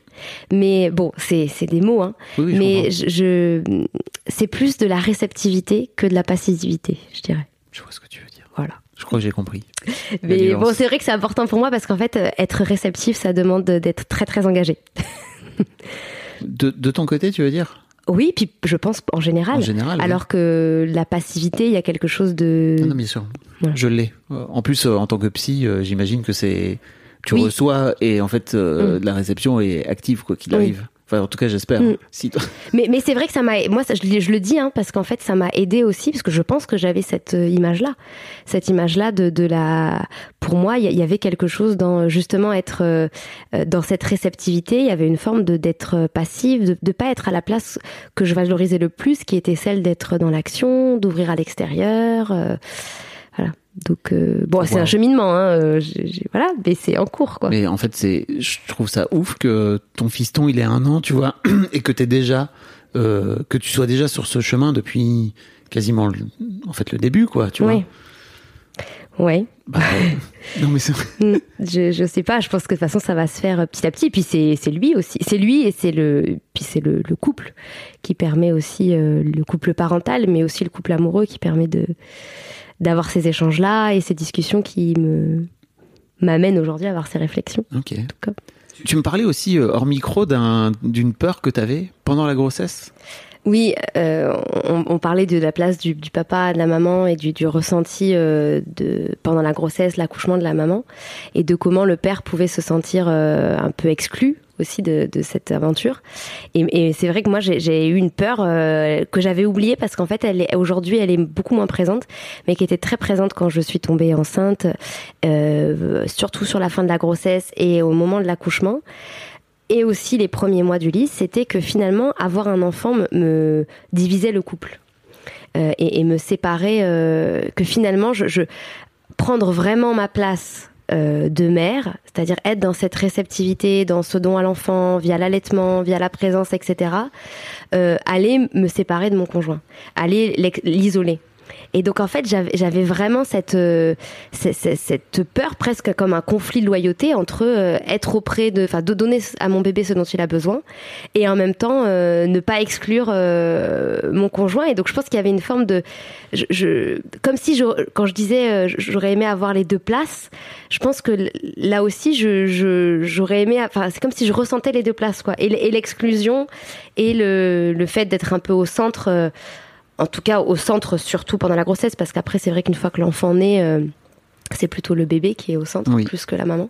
[SPEAKER 1] Mais bon, c'est c'est des mots, hein. Mais je, je- c'est plus de la réceptivité que de la passivité, je dirais.
[SPEAKER 3] Je vois ce que tu veux dire.
[SPEAKER 1] Voilà.
[SPEAKER 3] Je crois que j'ai compris. [laughs]
[SPEAKER 1] Mais bon, c'est vrai que c'est important pour moi parce qu'en fait, euh, être réceptif, ça demande d'être très très engagé. [laughs]
[SPEAKER 3] De, de ton côté, tu veux dire?
[SPEAKER 1] Oui, puis je pense en général.
[SPEAKER 3] En général. oui.
[SPEAKER 1] Alors que la passivité, il y a quelque chose de.
[SPEAKER 3] Ah non, bien sûr.
[SPEAKER 1] Ouais.
[SPEAKER 3] Je l'ai. En plus, euh, en tant que psy, euh, j'imagine que c'est. Tu
[SPEAKER 1] Oui.
[SPEAKER 3] reçois et en fait, euh,
[SPEAKER 1] Mm.
[SPEAKER 3] la réception est active, quoi qu'il
[SPEAKER 1] Oui.
[SPEAKER 3] arrive. Enfin, en tout cas, j'espère.
[SPEAKER 1] Mm.
[SPEAKER 3] Si toi- [laughs]
[SPEAKER 1] Mais, mais c'est vrai que ça m'a. Moi, ça, je, le- je le dis, hein, parce qu'en fait, ça m'a aidé aussi, parce que je pense que j'avais cette euh, image-là. Cette image-là de, de la. Pour moi, il y, avait quelque chose dans justement être euh, euh, dans cette réceptivité. Il y avait une forme de d'être euh, passive, de ne pas être à la place que je valorisais le plus, qui était celle d'être dans l'action, d'ouvrir à l'extérieur. euh, voilà. Donc, euh, bon, c'est
[SPEAKER 3] Wow.
[SPEAKER 1] un cheminement, hein, euh, voilà, mais c'est en cours, quoi.
[SPEAKER 3] Mais en fait, c'est, je trouve ça ouf que ton fiston, il ait un an, tu vois, [clears throat] et que t'es déjà, euh, que tu sois déjà sur ce chemin depuis quasiment, le- en fait, le début, quoi, tu
[SPEAKER 1] Oui. Ouais.
[SPEAKER 3] vois. Bah, [laughs] euh, non, mais c'est.
[SPEAKER 1] Mm, je, je sais pas, je pense que de toute façon ça va se faire petit à petit. Puis c'est c'est lui aussi, c'est lui et c'est le puis c'est le, le couple qui permet aussi le couple parental, mais aussi le couple amoureux qui permet de d'avoir ces échanges là et ces discussions qui me m'amènent aujourd'hui à avoir ces réflexions.
[SPEAKER 3] Ok.
[SPEAKER 1] cas.
[SPEAKER 3] Tu me parlais aussi, euh, hors micro, d'un, d'une peur que t'avais pendant la grossesse?
[SPEAKER 1] Oui, euh, on, on parlait de la place du, du papa, de la maman et du, du ressenti euh, de pendant la grossesse, l'accouchement de la maman, et de comment le père pouvait se sentir euh, un peu exclu aussi de, cette aventure. Et, c'est vrai que moi j'ai eu une peur euh, que j'avais oubliée parce qu'en fait elle aujourd'hui elle est beaucoup moins présente, mais qui était très présente quand je suis tombée enceinte, euh, surtout sur la fin de la grossesse et au moment de l'accouchement et aussi les premiers mois du lit, c'était que finalement, avoir un enfant me, divisait le couple Euh, et, me séparait, que finalement, je, je prendre vraiment ma place euh, de mère, c'est-à-dire être dans cette réceptivité, dans ce don à l'enfant, via l'allaitement, via la présence, etc., euh, aller me séparer de mon conjoint, aller l'isoler. Et donc en fait, j'avais vraiment cette, euh, cette, peur presque comme un conflit de loyauté entre euh, être auprès de, enfin, de donner à mon bébé ce dont il a besoin et en même temps euh, ne pas exclure mon conjoint. Et donc je pense qu'il y avait une forme de, comme si quand je disais j'aurais aimé avoir les deux places, je pense que là aussi je, j'aurais aimé, enfin c'est comme si je ressentais les deux places quoi, et l'exclusion et le, le fait d'être un peu au centre. En tout cas au centre surtout pendant la grossesse parce qu'après c'est vrai qu'une fois que l'enfant naît euh, c'est plutôt le bébé qui est au centre
[SPEAKER 3] Oui.
[SPEAKER 1] plus que la maman.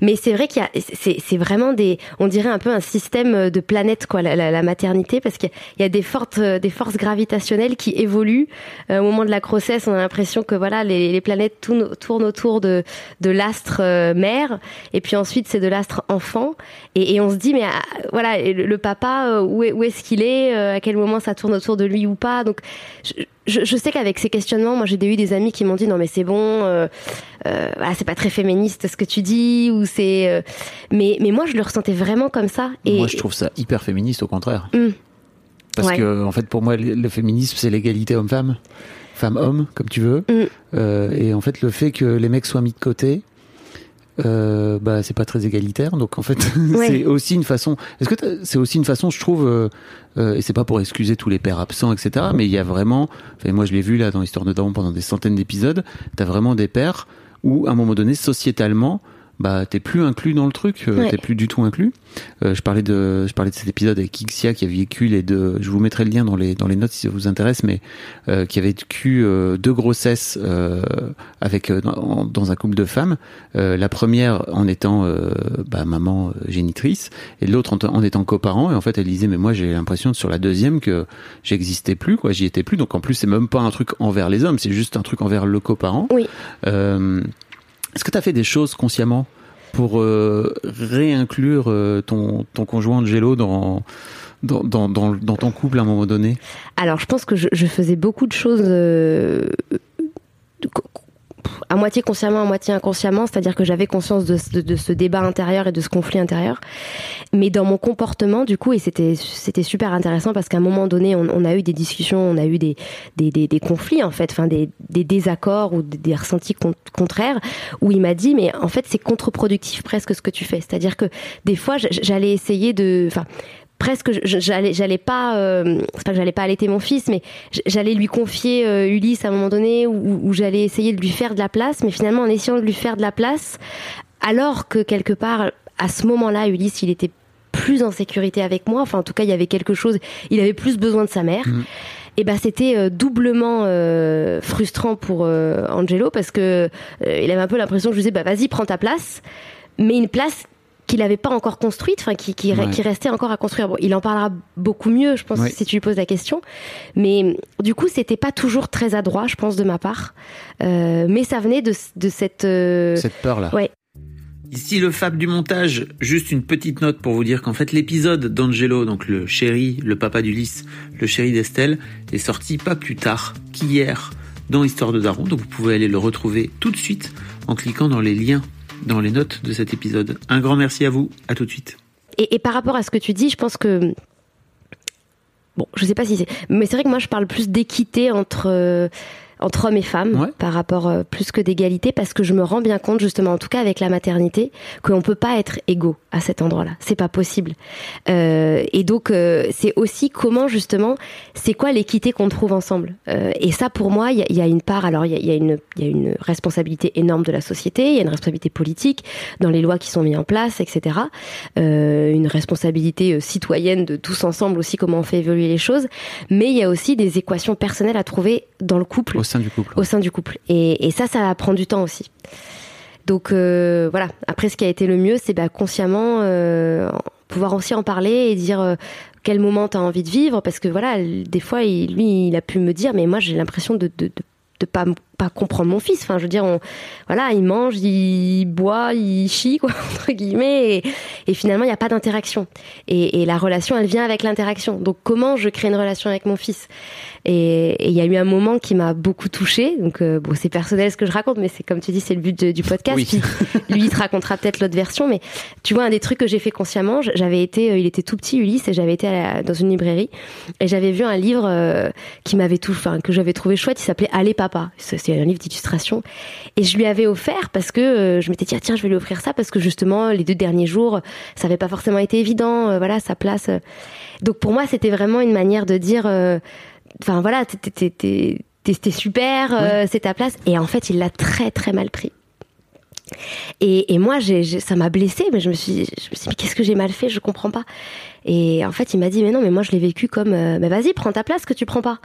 [SPEAKER 1] Mais c'est vrai qu'il y a, c'est, c'est vraiment des, on dirait un peu un système de planète quoi, la, la- la maternité, parce qu'il y a- des fortes, des forces gravitationnelles qui évoluent Euh, au moment de la grossesse. On a l'impression que voilà, les, les planètes tournent, tournent autour de, de l'astre euh, mère, et puis ensuite c'est de l'astre enfant, et, et on se dit mais ah, voilà, le, le papa euh, où, est, où est-ce qu'il est, à quel moment ça tourne autour de lui ou pas? Donc je, je, je sais qu'avec ces questionnements, moi j'ai eu des amis qui m'ont dit non mais c'est bon. euh, euh, voilà, c'est pas très féministe ce que tu dis ou c'est euh, mais mais moi je le ressentais vraiment comme ça et
[SPEAKER 3] Moi, je trouve ça hyper féministe, au contraire.
[SPEAKER 1] Mm.
[SPEAKER 3] Parce
[SPEAKER 1] Ouais.
[SPEAKER 3] que, en fait, pour moi, le féminisme, c'est l'égalité homme-femme, femme-homme, comme tu veux. Euh, et en fait, le fait que les mecs soient mis de côté, euh, bah, c'est pas très égalitaire. Donc, en fait,
[SPEAKER 1] Ouais. [laughs]
[SPEAKER 3] c'est aussi une façon. Est-ce que c'est aussi une façon, je trouve, euh, euh, et c'est pas pour excuser tous les pères absents, etc. Mais il y a vraiment, enfin, moi, je l'ai vu là dans l'histoire de Daron pendant des centaines d'épisodes. T'as vraiment des pères où, à un moment donné, sociétalement, bah, t'es plus inclus dans le truc, euh,
[SPEAKER 1] Ouais.
[SPEAKER 3] t'es plus du tout inclus. Euh, je parlais de, je parlais de cet épisode avec Ixia qui a vécu les deux. Je vous mettrai le lien dans les dans les notes si ça vous intéresse, mais euh, qui avait vécu euh, deux grossesses euh, avec euh, dans, dans un couple de femmes. Euh, la première en étant euh, bah, maman génitrice et l'autre en, en étant coparent. Et en fait, elle disait mais moi j'ai l'impression sur la deuxième que j'existais plus, quoi, j'y étais plus. Donc en plus c'est même pas un truc envers les hommes, c'est juste un truc envers le coparent.
[SPEAKER 1] Oui.
[SPEAKER 3] Est-ce que tu as fait des choses consciemment pour euh, réinclure euh, ton, conjoint Angelo dans, ton couple à un moment donné?
[SPEAKER 1] Alors, je pense que je, je faisais beaucoup de choses euh, à moitié consciemment, à moitié inconsciemment, c'est-à-dire que j'avais conscience de, de, ce débat intérieur et de ce conflit intérieur. Mais dans mon comportement, du coup, et c'était c'était super intéressant parce qu'à un moment donné, on, a eu des discussions, on a eu des des, des, conflits en fait, enfin des, des désaccords ou des, ressentis con contraires, où il m'a dit mais en fait c'est contre-productif presque ce que tu fais, c'est-à-dire que des fois j'allais essayer de, enfin presque j'allais j'allais pas euh, c'est pas que j'allais pas allaiter mon fils mais j'allais lui confier euh, Ulysse à un moment donné où, où j'allais essayer de lui faire de la place mais finalement en essayant de lui faire de la place alors que quelque part à ce moment-là Ulysse il était plus en sécurité avec moi enfin en tout cas il y avait quelque chose il avait plus besoin de sa mère mmh. et ben c'était euh, doublement euh, frustrant pour euh, Angelo parce que euh, il avait un peu l'impression que je lui disais bah vas-y prends ta place mais une place qu'il n'avait pas encore construite, enfin qui, qui, ouais. qui, restait encore à construire. Bon, il en parlera beaucoup mieux, je pense, ouais. si tu lui poses la question. Mais du coup, c'était pas toujours très adroit, je pense, de ma part. Euh, mais ça venait de, de cette euh...
[SPEAKER 3] cette peur là.
[SPEAKER 1] Ouais.
[SPEAKER 3] Ici le fab du montage, juste une petite note pour vous dire qu'en fait l'épisode d'Angelo, donc le chéri, le papa d'Ulysse, le chéri d'Estelle, est sorti pas plus tard qu'hier dans Histoire de Daron, donc vous pouvez aller le retrouver tout de suite en cliquant dans les liens dans les notes de cet épisode. Un grand merci à vous, à tout de suite.
[SPEAKER 1] Et, par rapport à ce que tu dis, je pense que bon, je sais pas si c'est, mais c'est vrai que moi je parle plus d'équité entre euh, entre hommes et femmes ouais. par rapport euh, plus que d'égalité parce que je me rends bien compte justement en tout cas avec la maternité qu'on peut pas être égaux à cet endroit-là. C'est pas possible. Euh, et donc euh, c'est aussi comment justement c'est quoi l'équité qu'on trouve ensemble. Euh, et ça pour moi il y, y, a une part alors il y, y a, une il y a une responsabilité énorme de la société il y a une responsabilité politique dans les lois qui sont mises en place etc euh, une responsabilité citoyenne de tous ensemble aussi comment on fait évoluer les choses. Mais il y a aussi des équations personnelles à trouver dans le couple
[SPEAKER 3] sein du couple.
[SPEAKER 1] Au sein du couple. Et, ça, ça prend du temps aussi. Donc euh, voilà. Après, ce qui a été le mieux, c'est bah, consciemment euh, pouvoir aussi en parler et dire euh, quel moment tu as envie de vivre, parce que voilà, des fois, lui, il a pu me dire, mais moi, j'ai l'impression de de pas pas comprendre mon fils. Enfin je veux dire on, voilà il mange il boit il chie quoi [laughs] entre guillemets et, et finalement il n'y a pas d'interaction. Et, et, la relation elle vient avec l'interaction. Donc comment je crée une relation avec mon fils? Et il y a eu un moment qui m'a beaucoup touchée. Donc euh, bon c'est personnel ce que je raconte mais c'est comme tu dis c'est le but de, du podcast
[SPEAKER 3] oui.
[SPEAKER 1] puis lui il te racontera peut-être l'autre version. Mais tu vois un des trucs que j'ai fait consciemment j'avais été euh, il était tout petit Ulysse et j'avais été la, dans une librairie et j'avais vu un livre euh, qui m'avait tout enfin que j'avais trouvé chouette il s'appelait Allez papa c'est un livre d'illustration et je lui avais offert parce que euh, je m'étais dit ah, tiens je vais lui offrir ça parce que justement les deux derniers jours ça avait pas forcément été évident euh, voilà sa place donc pour moi c'était vraiment une manière de dire euh, enfin voilà c'était super ouais. c'est ta place et en fait il l'a très très mal pris et, et moi, ça m'a blessée, mais je me suis, je me suis dit, mais qu'est-ce que j'ai mal fait? Je comprends pas. Et en fait, il m'a dit, mais non, mais moi, je l'ai vécu comme, euh, bah, vas-y, prends ta place que tu prends pas.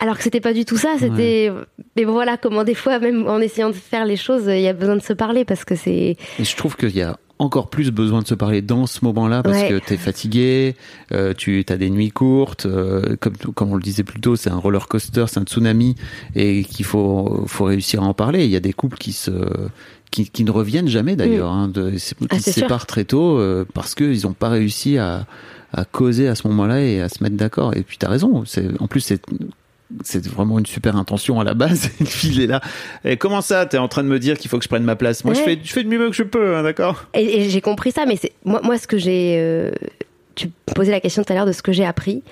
[SPEAKER 1] Alors que c'était pas du tout ça, c'était. Ouais. Mais voilà, comment des fois, même en essayant de faire les choses, il y a besoin de se parler parce que c'est.
[SPEAKER 3] Et je trouve qu'il y a encore plus besoin de se parler dans ce moment-là parce ouais. que tu es fatigué, euh, tu as des nuits courtes, euh, comme, comme on le disait plus tôt, c'est un roller coaster, c'est un tsunami et qu'il faut, faut réussir à en parler. Il y a des couples qui se, qui, qui ne reviennent jamais d'ailleurs, mmh. hein, de, qui ah, se séparent sûr. très tôt euh, parce qu'ils n'ont pas réussi à, à causer à ce moment-là et à se mettre d'accord. Et puis tu as raison, en plus c'est c'est vraiment une super intention à la base. [laughs] Fille est là. Et comment ça T'es en train de me dire qu'il faut que je prenne ma place? Moi, ouais. je fais, je fais du mieux que je peux, hein, d'accord?
[SPEAKER 1] Et, et j'ai compris ça, mais c'est moi, moi, ce que j'ai. Euh, tu posais la question tout à l'heure de ce que j'ai appris.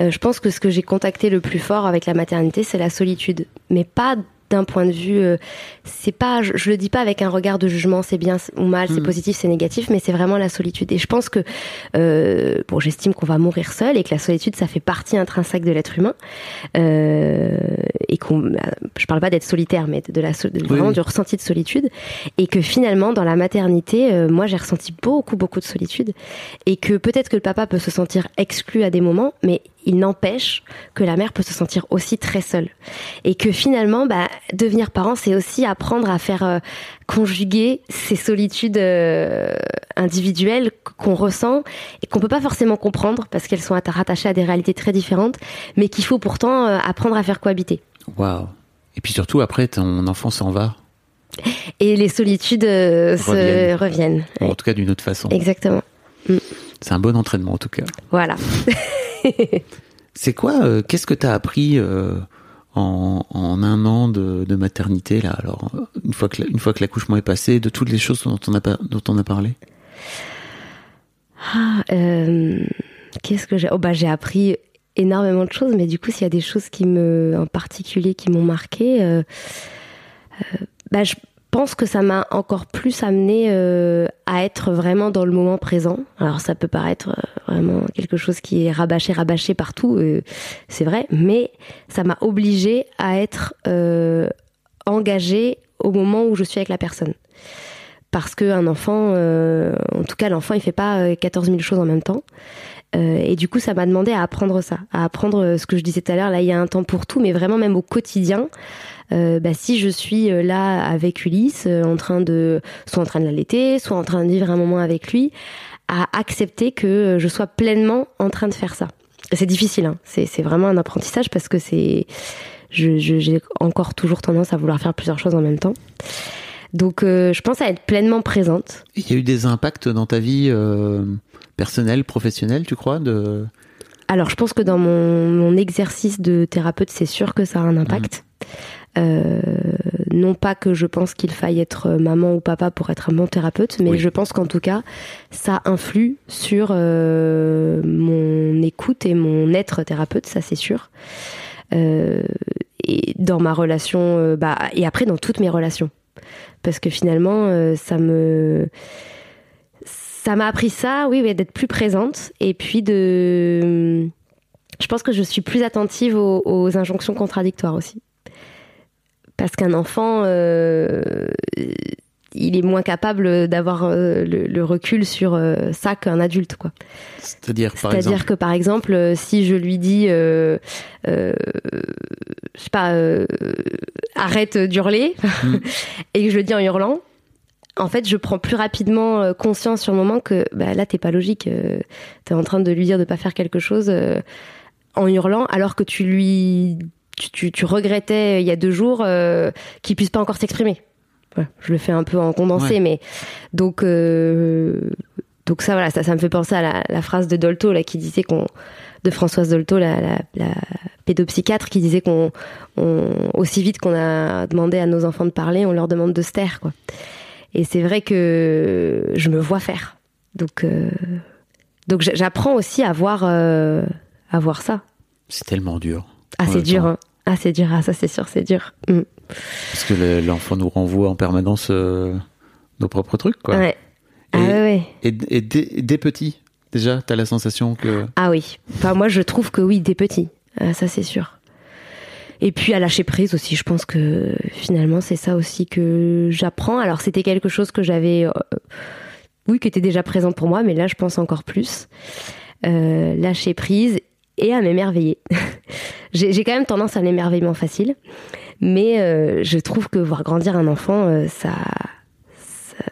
[SPEAKER 1] Euh, je pense que ce que j'ai contacté le plus fort avec la maternité, c'est la solitude, mais pas d'un point de vue euh, c'est pas je, je, le dis pas avec un regard de jugement c'est bien ou mal c'est mmh. positif c'est négatif mais c'est vraiment la solitude et je pense que euh, bon j'estime qu'on va mourir seul et que la solitude ça fait partie intrinsèque de l'être humain euh, et qu'on je parle pas d'être solitaire mais de la de, vraiment oui. du ressenti de solitude et que finalement dans la maternité euh, moi j'ai ressenti beaucoup beaucoup de solitude et que peut-être que le papa peut se sentir exclu à des moments mais il n'empêche que la mère peut se sentir aussi très seule et que finalement bah, devenir parent c'est aussi apprendre à faire euh, conjuguer ces solitudes euh, individuelles qu'on ressent et qu'on peut pas forcément comprendre parce qu'elles sont rattachées à des réalités très différentes mais qu'il faut pourtant euh, apprendre à faire cohabiter.
[SPEAKER 3] Waouh. Et puis surtout après ton enfant s'en va
[SPEAKER 1] Et les solitudes euh, se
[SPEAKER 3] Reviennent.
[SPEAKER 1] reviennent. Ouais.
[SPEAKER 3] En tout cas, d'une autre façon.
[SPEAKER 1] Exactement.
[SPEAKER 3] C'est un bon entraînement, en tout cas.
[SPEAKER 1] Voilà. [laughs]
[SPEAKER 3] C'est quoi euh, Qu'est-ce que tu as appris euh, en, un an de, maternité là? Alors une fois que l'accouchement est passé, de toutes les choses dont on a parlé?
[SPEAKER 1] Ah, euh, Qu'est-ce que j'ai Oh bah j'ai appris énormément de choses, mais du coup s'il y a des choses qui me, en particulier, qui m'ont marqué, bah je pense que ça m'a encore plus amené euh, à être vraiment dans le moment présent. Alors ça peut paraître euh, vraiment quelque chose qui est rabâché, rabâché partout, euh, c'est vrai, mais ça m'a obligé à être engagée au moment où je suis avec la personne parce qu'un enfant, en tout cas l'enfant, il fait pas euh, 14 000 choses en même temps. Et du coup, ça m'a demandé à apprendre ça, à apprendre ce que je disais tout à l'heure. Là, il y a un temps pour tout, mais vraiment même au quotidien. Euh, bah, si je suis euh, là avec Ulysse, euh, en train de, soit en train de l'allaiter, soit en train de vivre un moment avec lui, à accepter que je sois pleinement en train de faire ça. C'est difficile, hein. c'est vraiment un apprentissage parce que c'est, je- je- j'ai encore toujours tendance à vouloir faire plusieurs choses en même temps. Donc, euh, je pense à être pleinement présente.
[SPEAKER 3] Il y a eu des impacts dans ta vie euh, personnelle, professionnelle, tu crois de...
[SPEAKER 1] Alors, je pense que dans mon, mon exercice de thérapeute, c'est sûr que ça a un impact. Euh, non pas que je pense qu'il faille être maman ou papa pour être un bon thérapeute, mais
[SPEAKER 3] Oui.
[SPEAKER 1] je pense qu'en tout cas, ça influe sur euh, mon écoute et mon être thérapeute, ça c'est sûr. Euh, et dans ma relation, euh, bah, et après dans toutes mes relations, parce que finalement, euh, ça me ça m'a appris ça, oui, oui d'être plus présente et puis de. Je pense que je suis plus attentive aux, aux injonctions contradictoires aussi. Parce qu'un enfant, euh, il est moins capable d'avoir euh, le, le recul sur euh, ça qu'un adulte, quoi.
[SPEAKER 3] C'est-à-dire par
[SPEAKER 1] C'est-à-dire
[SPEAKER 3] exemple
[SPEAKER 1] que par exemple, euh, si je lui dis, euh, euh, je sais pas, euh, arrête d'hurler,
[SPEAKER 3] Mm. [laughs]
[SPEAKER 1] et que je le dis en hurlant, en fait, je prends plus rapidement conscience sur le moment que bah, là, t'es pas logique. Euh, t'es en train de lui dire de pas faire quelque chose euh, en hurlant, alors que tu lui, tu, tu, tu regrettais euh, il y a deux jours euh, qu'il puisse pas encore s'exprimer. Voilà, je le fais un peu en condensé,
[SPEAKER 3] Ouais.
[SPEAKER 1] mais donc euh, donc ça voilà, ça, ça me fait penser à la, la phrase de Dolto là qui disait qu'on de Françoise Dolto, la, la, la pédopsychiatre, qui disait qu'on on- aussi vite qu'on a demandé à nos enfants de parler, on leur demande de se taire quoi. Et c'est vrai que je me vois faire. Donc euh, donc j'a- j'apprends aussi à voir à voir ça.
[SPEAKER 3] c'est tellement dur.
[SPEAKER 1] Ah c'est dur. Hein. Ah c'est dur. Ah ça c'est sûr c'est dur. Mm.
[SPEAKER 3] Parce que le- l'enfant nous renvoie en permanence euh, nos propres trucs, quoi.
[SPEAKER 1] Ouais. Ah
[SPEAKER 3] Et-
[SPEAKER 1] ouais, ouais.
[SPEAKER 3] Et, et dès, dès petit, déjà, t'as la sensation que...
[SPEAKER 1] Ah oui. Enfin, moi, je trouve que oui, des petits. Euh, ça, c'est sûr. Et puis à lâcher prise aussi. Je pense que finalement, c'est ça aussi que j'apprends. Alors, c'était quelque chose que j'avais, euh, oui, qui était déjà présent pour moi, mais là, je pense encore plus. Euh, lâcher prise et à m'émerveiller. [laughs] J'ai quand même tendance à l'émerveillement facile, mais euh, je trouve que voir grandir un enfant, euh, ça, ça,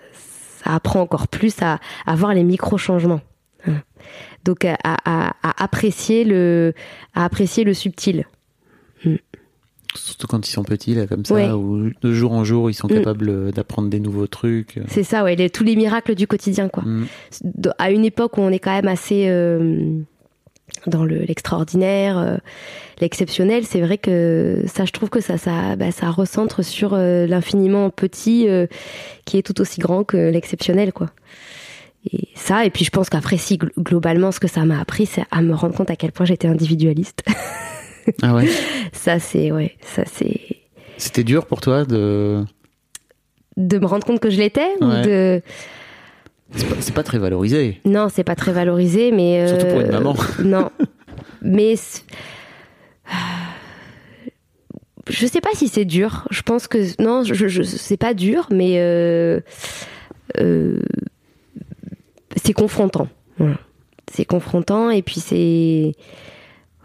[SPEAKER 1] ça apprend encore plus à, à voir les micro-changements. Hein. Donc à, à- à apprécier le, à apprécier le subtil.
[SPEAKER 3] Surtout quand ils sont petits, là, comme ça,
[SPEAKER 1] Ouais.
[SPEAKER 3] où de jour en jour, ils sont
[SPEAKER 1] Mm.
[SPEAKER 3] capables euh, d'apprendre des nouveaux trucs.
[SPEAKER 1] C'est ça, ouais, les- tous les miracles du quotidien, quoi.
[SPEAKER 3] Mm.
[SPEAKER 1] À une époque où on est quand même assez euh, dans le- l'extraordinaire, euh, l'exceptionnel, c'est vrai que ça, je trouve que ça, ça, bah, ça recentre sur euh, l'infiniment petit euh, qui est tout aussi grand que l'exceptionnel, quoi. Et ça, et puis je pense qu'après, si gl- globalement, ce que ça m'a appris, c'est à me rendre compte à quel point j'étais individualiste. [laughs]
[SPEAKER 3] Ah ouais
[SPEAKER 1] ça, c'est, ouais, ça, c'est.
[SPEAKER 3] C'était dur pour toi de...
[SPEAKER 1] De me rendre compte que je l'étais ou de.
[SPEAKER 3] C'est pas, très valorisé.
[SPEAKER 1] Non, c'est pas très valorisé, mais. euh,
[SPEAKER 3] Surtout pour une maman. [laughs]
[SPEAKER 1] Non. Mais. Je sais pas si c'est dur. Je pense que. Non, je, je- c'est pas dur, mais. euh, euh, c'est confrontant. Voilà. C'est confrontant, et puis c'est.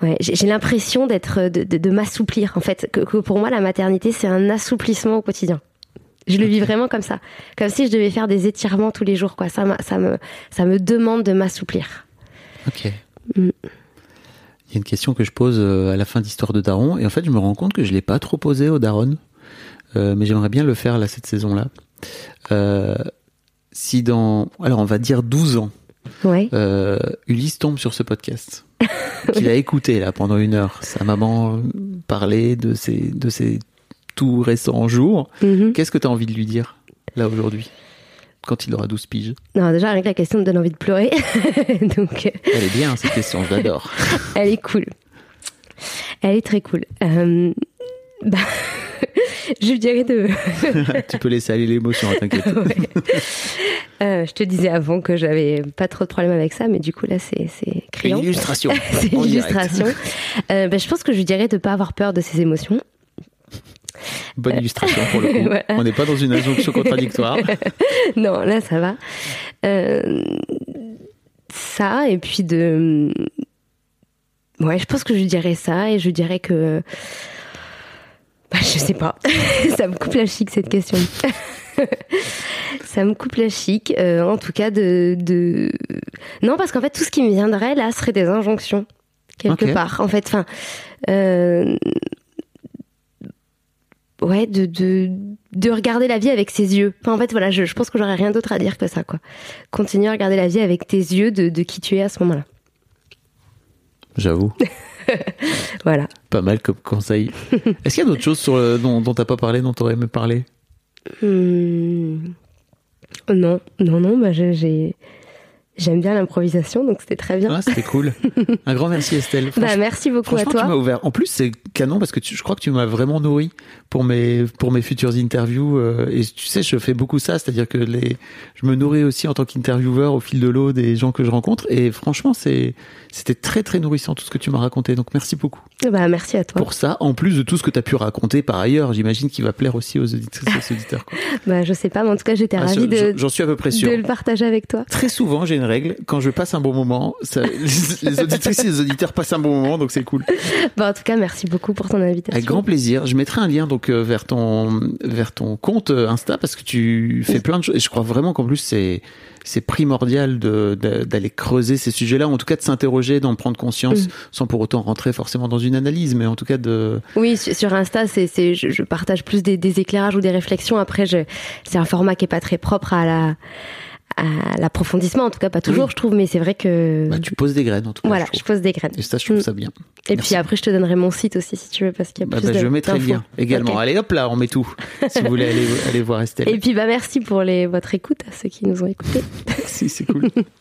[SPEAKER 1] Ouais, j'ai j'ai l'impression d'être. de, de- de m'assouplir, en fait. Que, que pour moi, la maternité, c'est un assouplissement au quotidien. Je le vis vraiment comme ça. Comme si je devais faire des étirements tous les jours, quoi. Ça, me, ça me demande de m'assouplir.
[SPEAKER 3] Ok.
[SPEAKER 1] Mm.
[SPEAKER 3] Il y a une question que je pose euh, à la fin d'Histoire de Daron, et en fait, je me rends compte que je l'ai pas trop posée au Daron. euh, mais j'aimerais bien le faire là cette saison-là. Euh, si dans, alors on va dire 12 ans,
[SPEAKER 1] Ouais.
[SPEAKER 3] euh, Ulysse tombe sur ce podcast, [laughs] qu'il a écouté là pendant une heure, sa maman parlait de ses, de ses tout récents jours,
[SPEAKER 1] Mhm.
[SPEAKER 3] qu'est-ce que tu as envie de lui dire là aujourd'hui, quand il aura 12 piges?
[SPEAKER 1] Non, déjà, rien que la question me donne envie de pleurer. [laughs] Donc, euh,
[SPEAKER 3] Elle est bien cette question, je l'adore. [laughs]
[SPEAKER 1] elle est cool. Elle est très cool. Euh, bah, [laughs] je dirais de.
[SPEAKER 3] tu peux laisser aller l'émotion, hein, t'inquiète.
[SPEAKER 1] Ouais. Euh, je te disais avant que j'avais pas trop de problème avec ça, mais du coup là c'est c'est
[SPEAKER 3] Une
[SPEAKER 1] criant.
[SPEAKER 3] illustration.
[SPEAKER 1] C'est une illustration. Euh, bah, je pense que je lui dirais de pas avoir peur de ses émotions. [laughs]
[SPEAKER 3] Bonne illustration pour le coup.
[SPEAKER 1] Voilà.
[SPEAKER 3] On n'est pas dans une injonction contradictoire. [laughs]
[SPEAKER 1] non, là ça va. Euh, ça et puis de. Ouais, je pense que je dirais ça et je dirais que. Bah, je sais pas. [laughs] ça me coupe la chic cette question. ça me coupe la chic. Euh, en tout cas, de, de. Non, parce qu'en fait, tout ce qui me viendrait là serait des injonctions. Quelque part. En fait, enfin. euh, Ouais, de, de, de regarder la vie avec ses yeux. Enfin, en fait, voilà, je, je pense que j'aurais rien d'autre à dire que ça, quoi. Continue à regarder la vie avec tes yeux de, de qui tu es à ce moment-là.
[SPEAKER 3] J'avoue. [laughs]
[SPEAKER 1] Voilà.
[SPEAKER 3] Pas mal comme conseil. Est-ce qu'il y a d'autres choses sur le- dont, dont t'as pas parlé, dont t'aurais aimé parler?
[SPEAKER 1] Hmm. Non, non, non, bah, j'ai- j'ai. J'aime bien l'improvisation, donc c'était très bien.
[SPEAKER 3] Ah, c'était cool. [laughs] Un grand merci Estelle.
[SPEAKER 1] bah, merci beaucoup à
[SPEAKER 3] Franchement, tu m'as
[SPEAKER 1] toi.
[SPEAKER 3] ouvert. En plus, c'est canon parce que tu- je crois que tu m'as vraiment nourri pour mes pour mes futures interviews. euh, et tu sais, je fais beaucoup ça, c'est-à-dire que les, je me nourris aussi en tant qu'intervieweur au fil de l'eau des gens que je rencontre. Et franchement, c'est c'était très très nourrissant tout ce que tu m'as raconté. Donc merci beaucoup
[SPEAKER 1] Bah, merci à toi.
[SPEAKER 3] pour ça. En plus de tout ce que tu as pu raconter par ailleurs, j'imagine qu'il va plaire aussi aux auditrices aux [laughs] auditeurs. quoi.
[SPEAKER 1] Bah, je sais pas, mais en tout cas, j'étais
[SPEAKER 3] Ah,
[SPEAKER 1] ravie
[SPEAKER 3] je-
[SPEAKER 1] de,
[SPEAKER 3] J'en suis à peu près sûr.
[SPEAKER 1] de le partager avec toi.
[SPEAKER 3] Très souvent, j'ai une règle. Quand je passe un bon moment, ça- les, [laughs] les auditrices et les auditeurs passent un bon moment, donc c'est cool.
[SPEAKER 1] Bah, en tout cas, merci beaucoup pour ton invitation.
[SPEAKER 3] Avec grand plaisir. Je mettrai un lien donc euh, vers ton vers ton compte euh, Insta parce que tu fais plein de choses. Et je crois vraiment qu'en plus c'est c'est primordial d'aller creuser ces sujets-là, ou en tout cas de s'interroger, d'en prendre conscience,
[SPEAKER 1] Mm.
[SPEAKER 3] sans pour autant rentrer forcément dans une analyse, mais en tout cas de
[SPEAKER 1] Oui, sur Insta, c'est, c'est, je, je partage plus des, des éclairages ou des réflexions. Après, c'est un format qui est pas très propre à la, à l'approfondissement, en tout cas pas toujours,
[SPEAKER 3] Oui.
[SPEAKER 1] je trouve, mais c'est vrai que
[SPEAKER 3] bah, tu poses des graines en tout cas.
[SPEAKER 1] voilà,
[SPEAKER 3] je
[SPEAKER 1] pose des graines.
[SPEAKER 3] Et ça, je trouve
[SPEAKER 1] Mm.
[SPEAKER 3] ça bien.
[SPEAKER 1] Et
[SPEAKER 3] Merci.
[SPEAKER 1] puis après, je te donnerai mon site aussi si tu veux, parce qu'il y a
[SPEAKER 3] Bah,
[SPEAKER 1] plus
[SPEAKER 3] bah,
[SPEAKER 1] de-
[SPEAKER 3] je mettrai le lien également. Allez hop là, on met tout. si vous voulez aller, aller voir Estelle.
[SPEAKER 1] Et puis bah merci pour les, votre écoute à ceux qui nous ont écoutés. [laughs]
[SPEAKER 3] si, c'est cool. [laughs]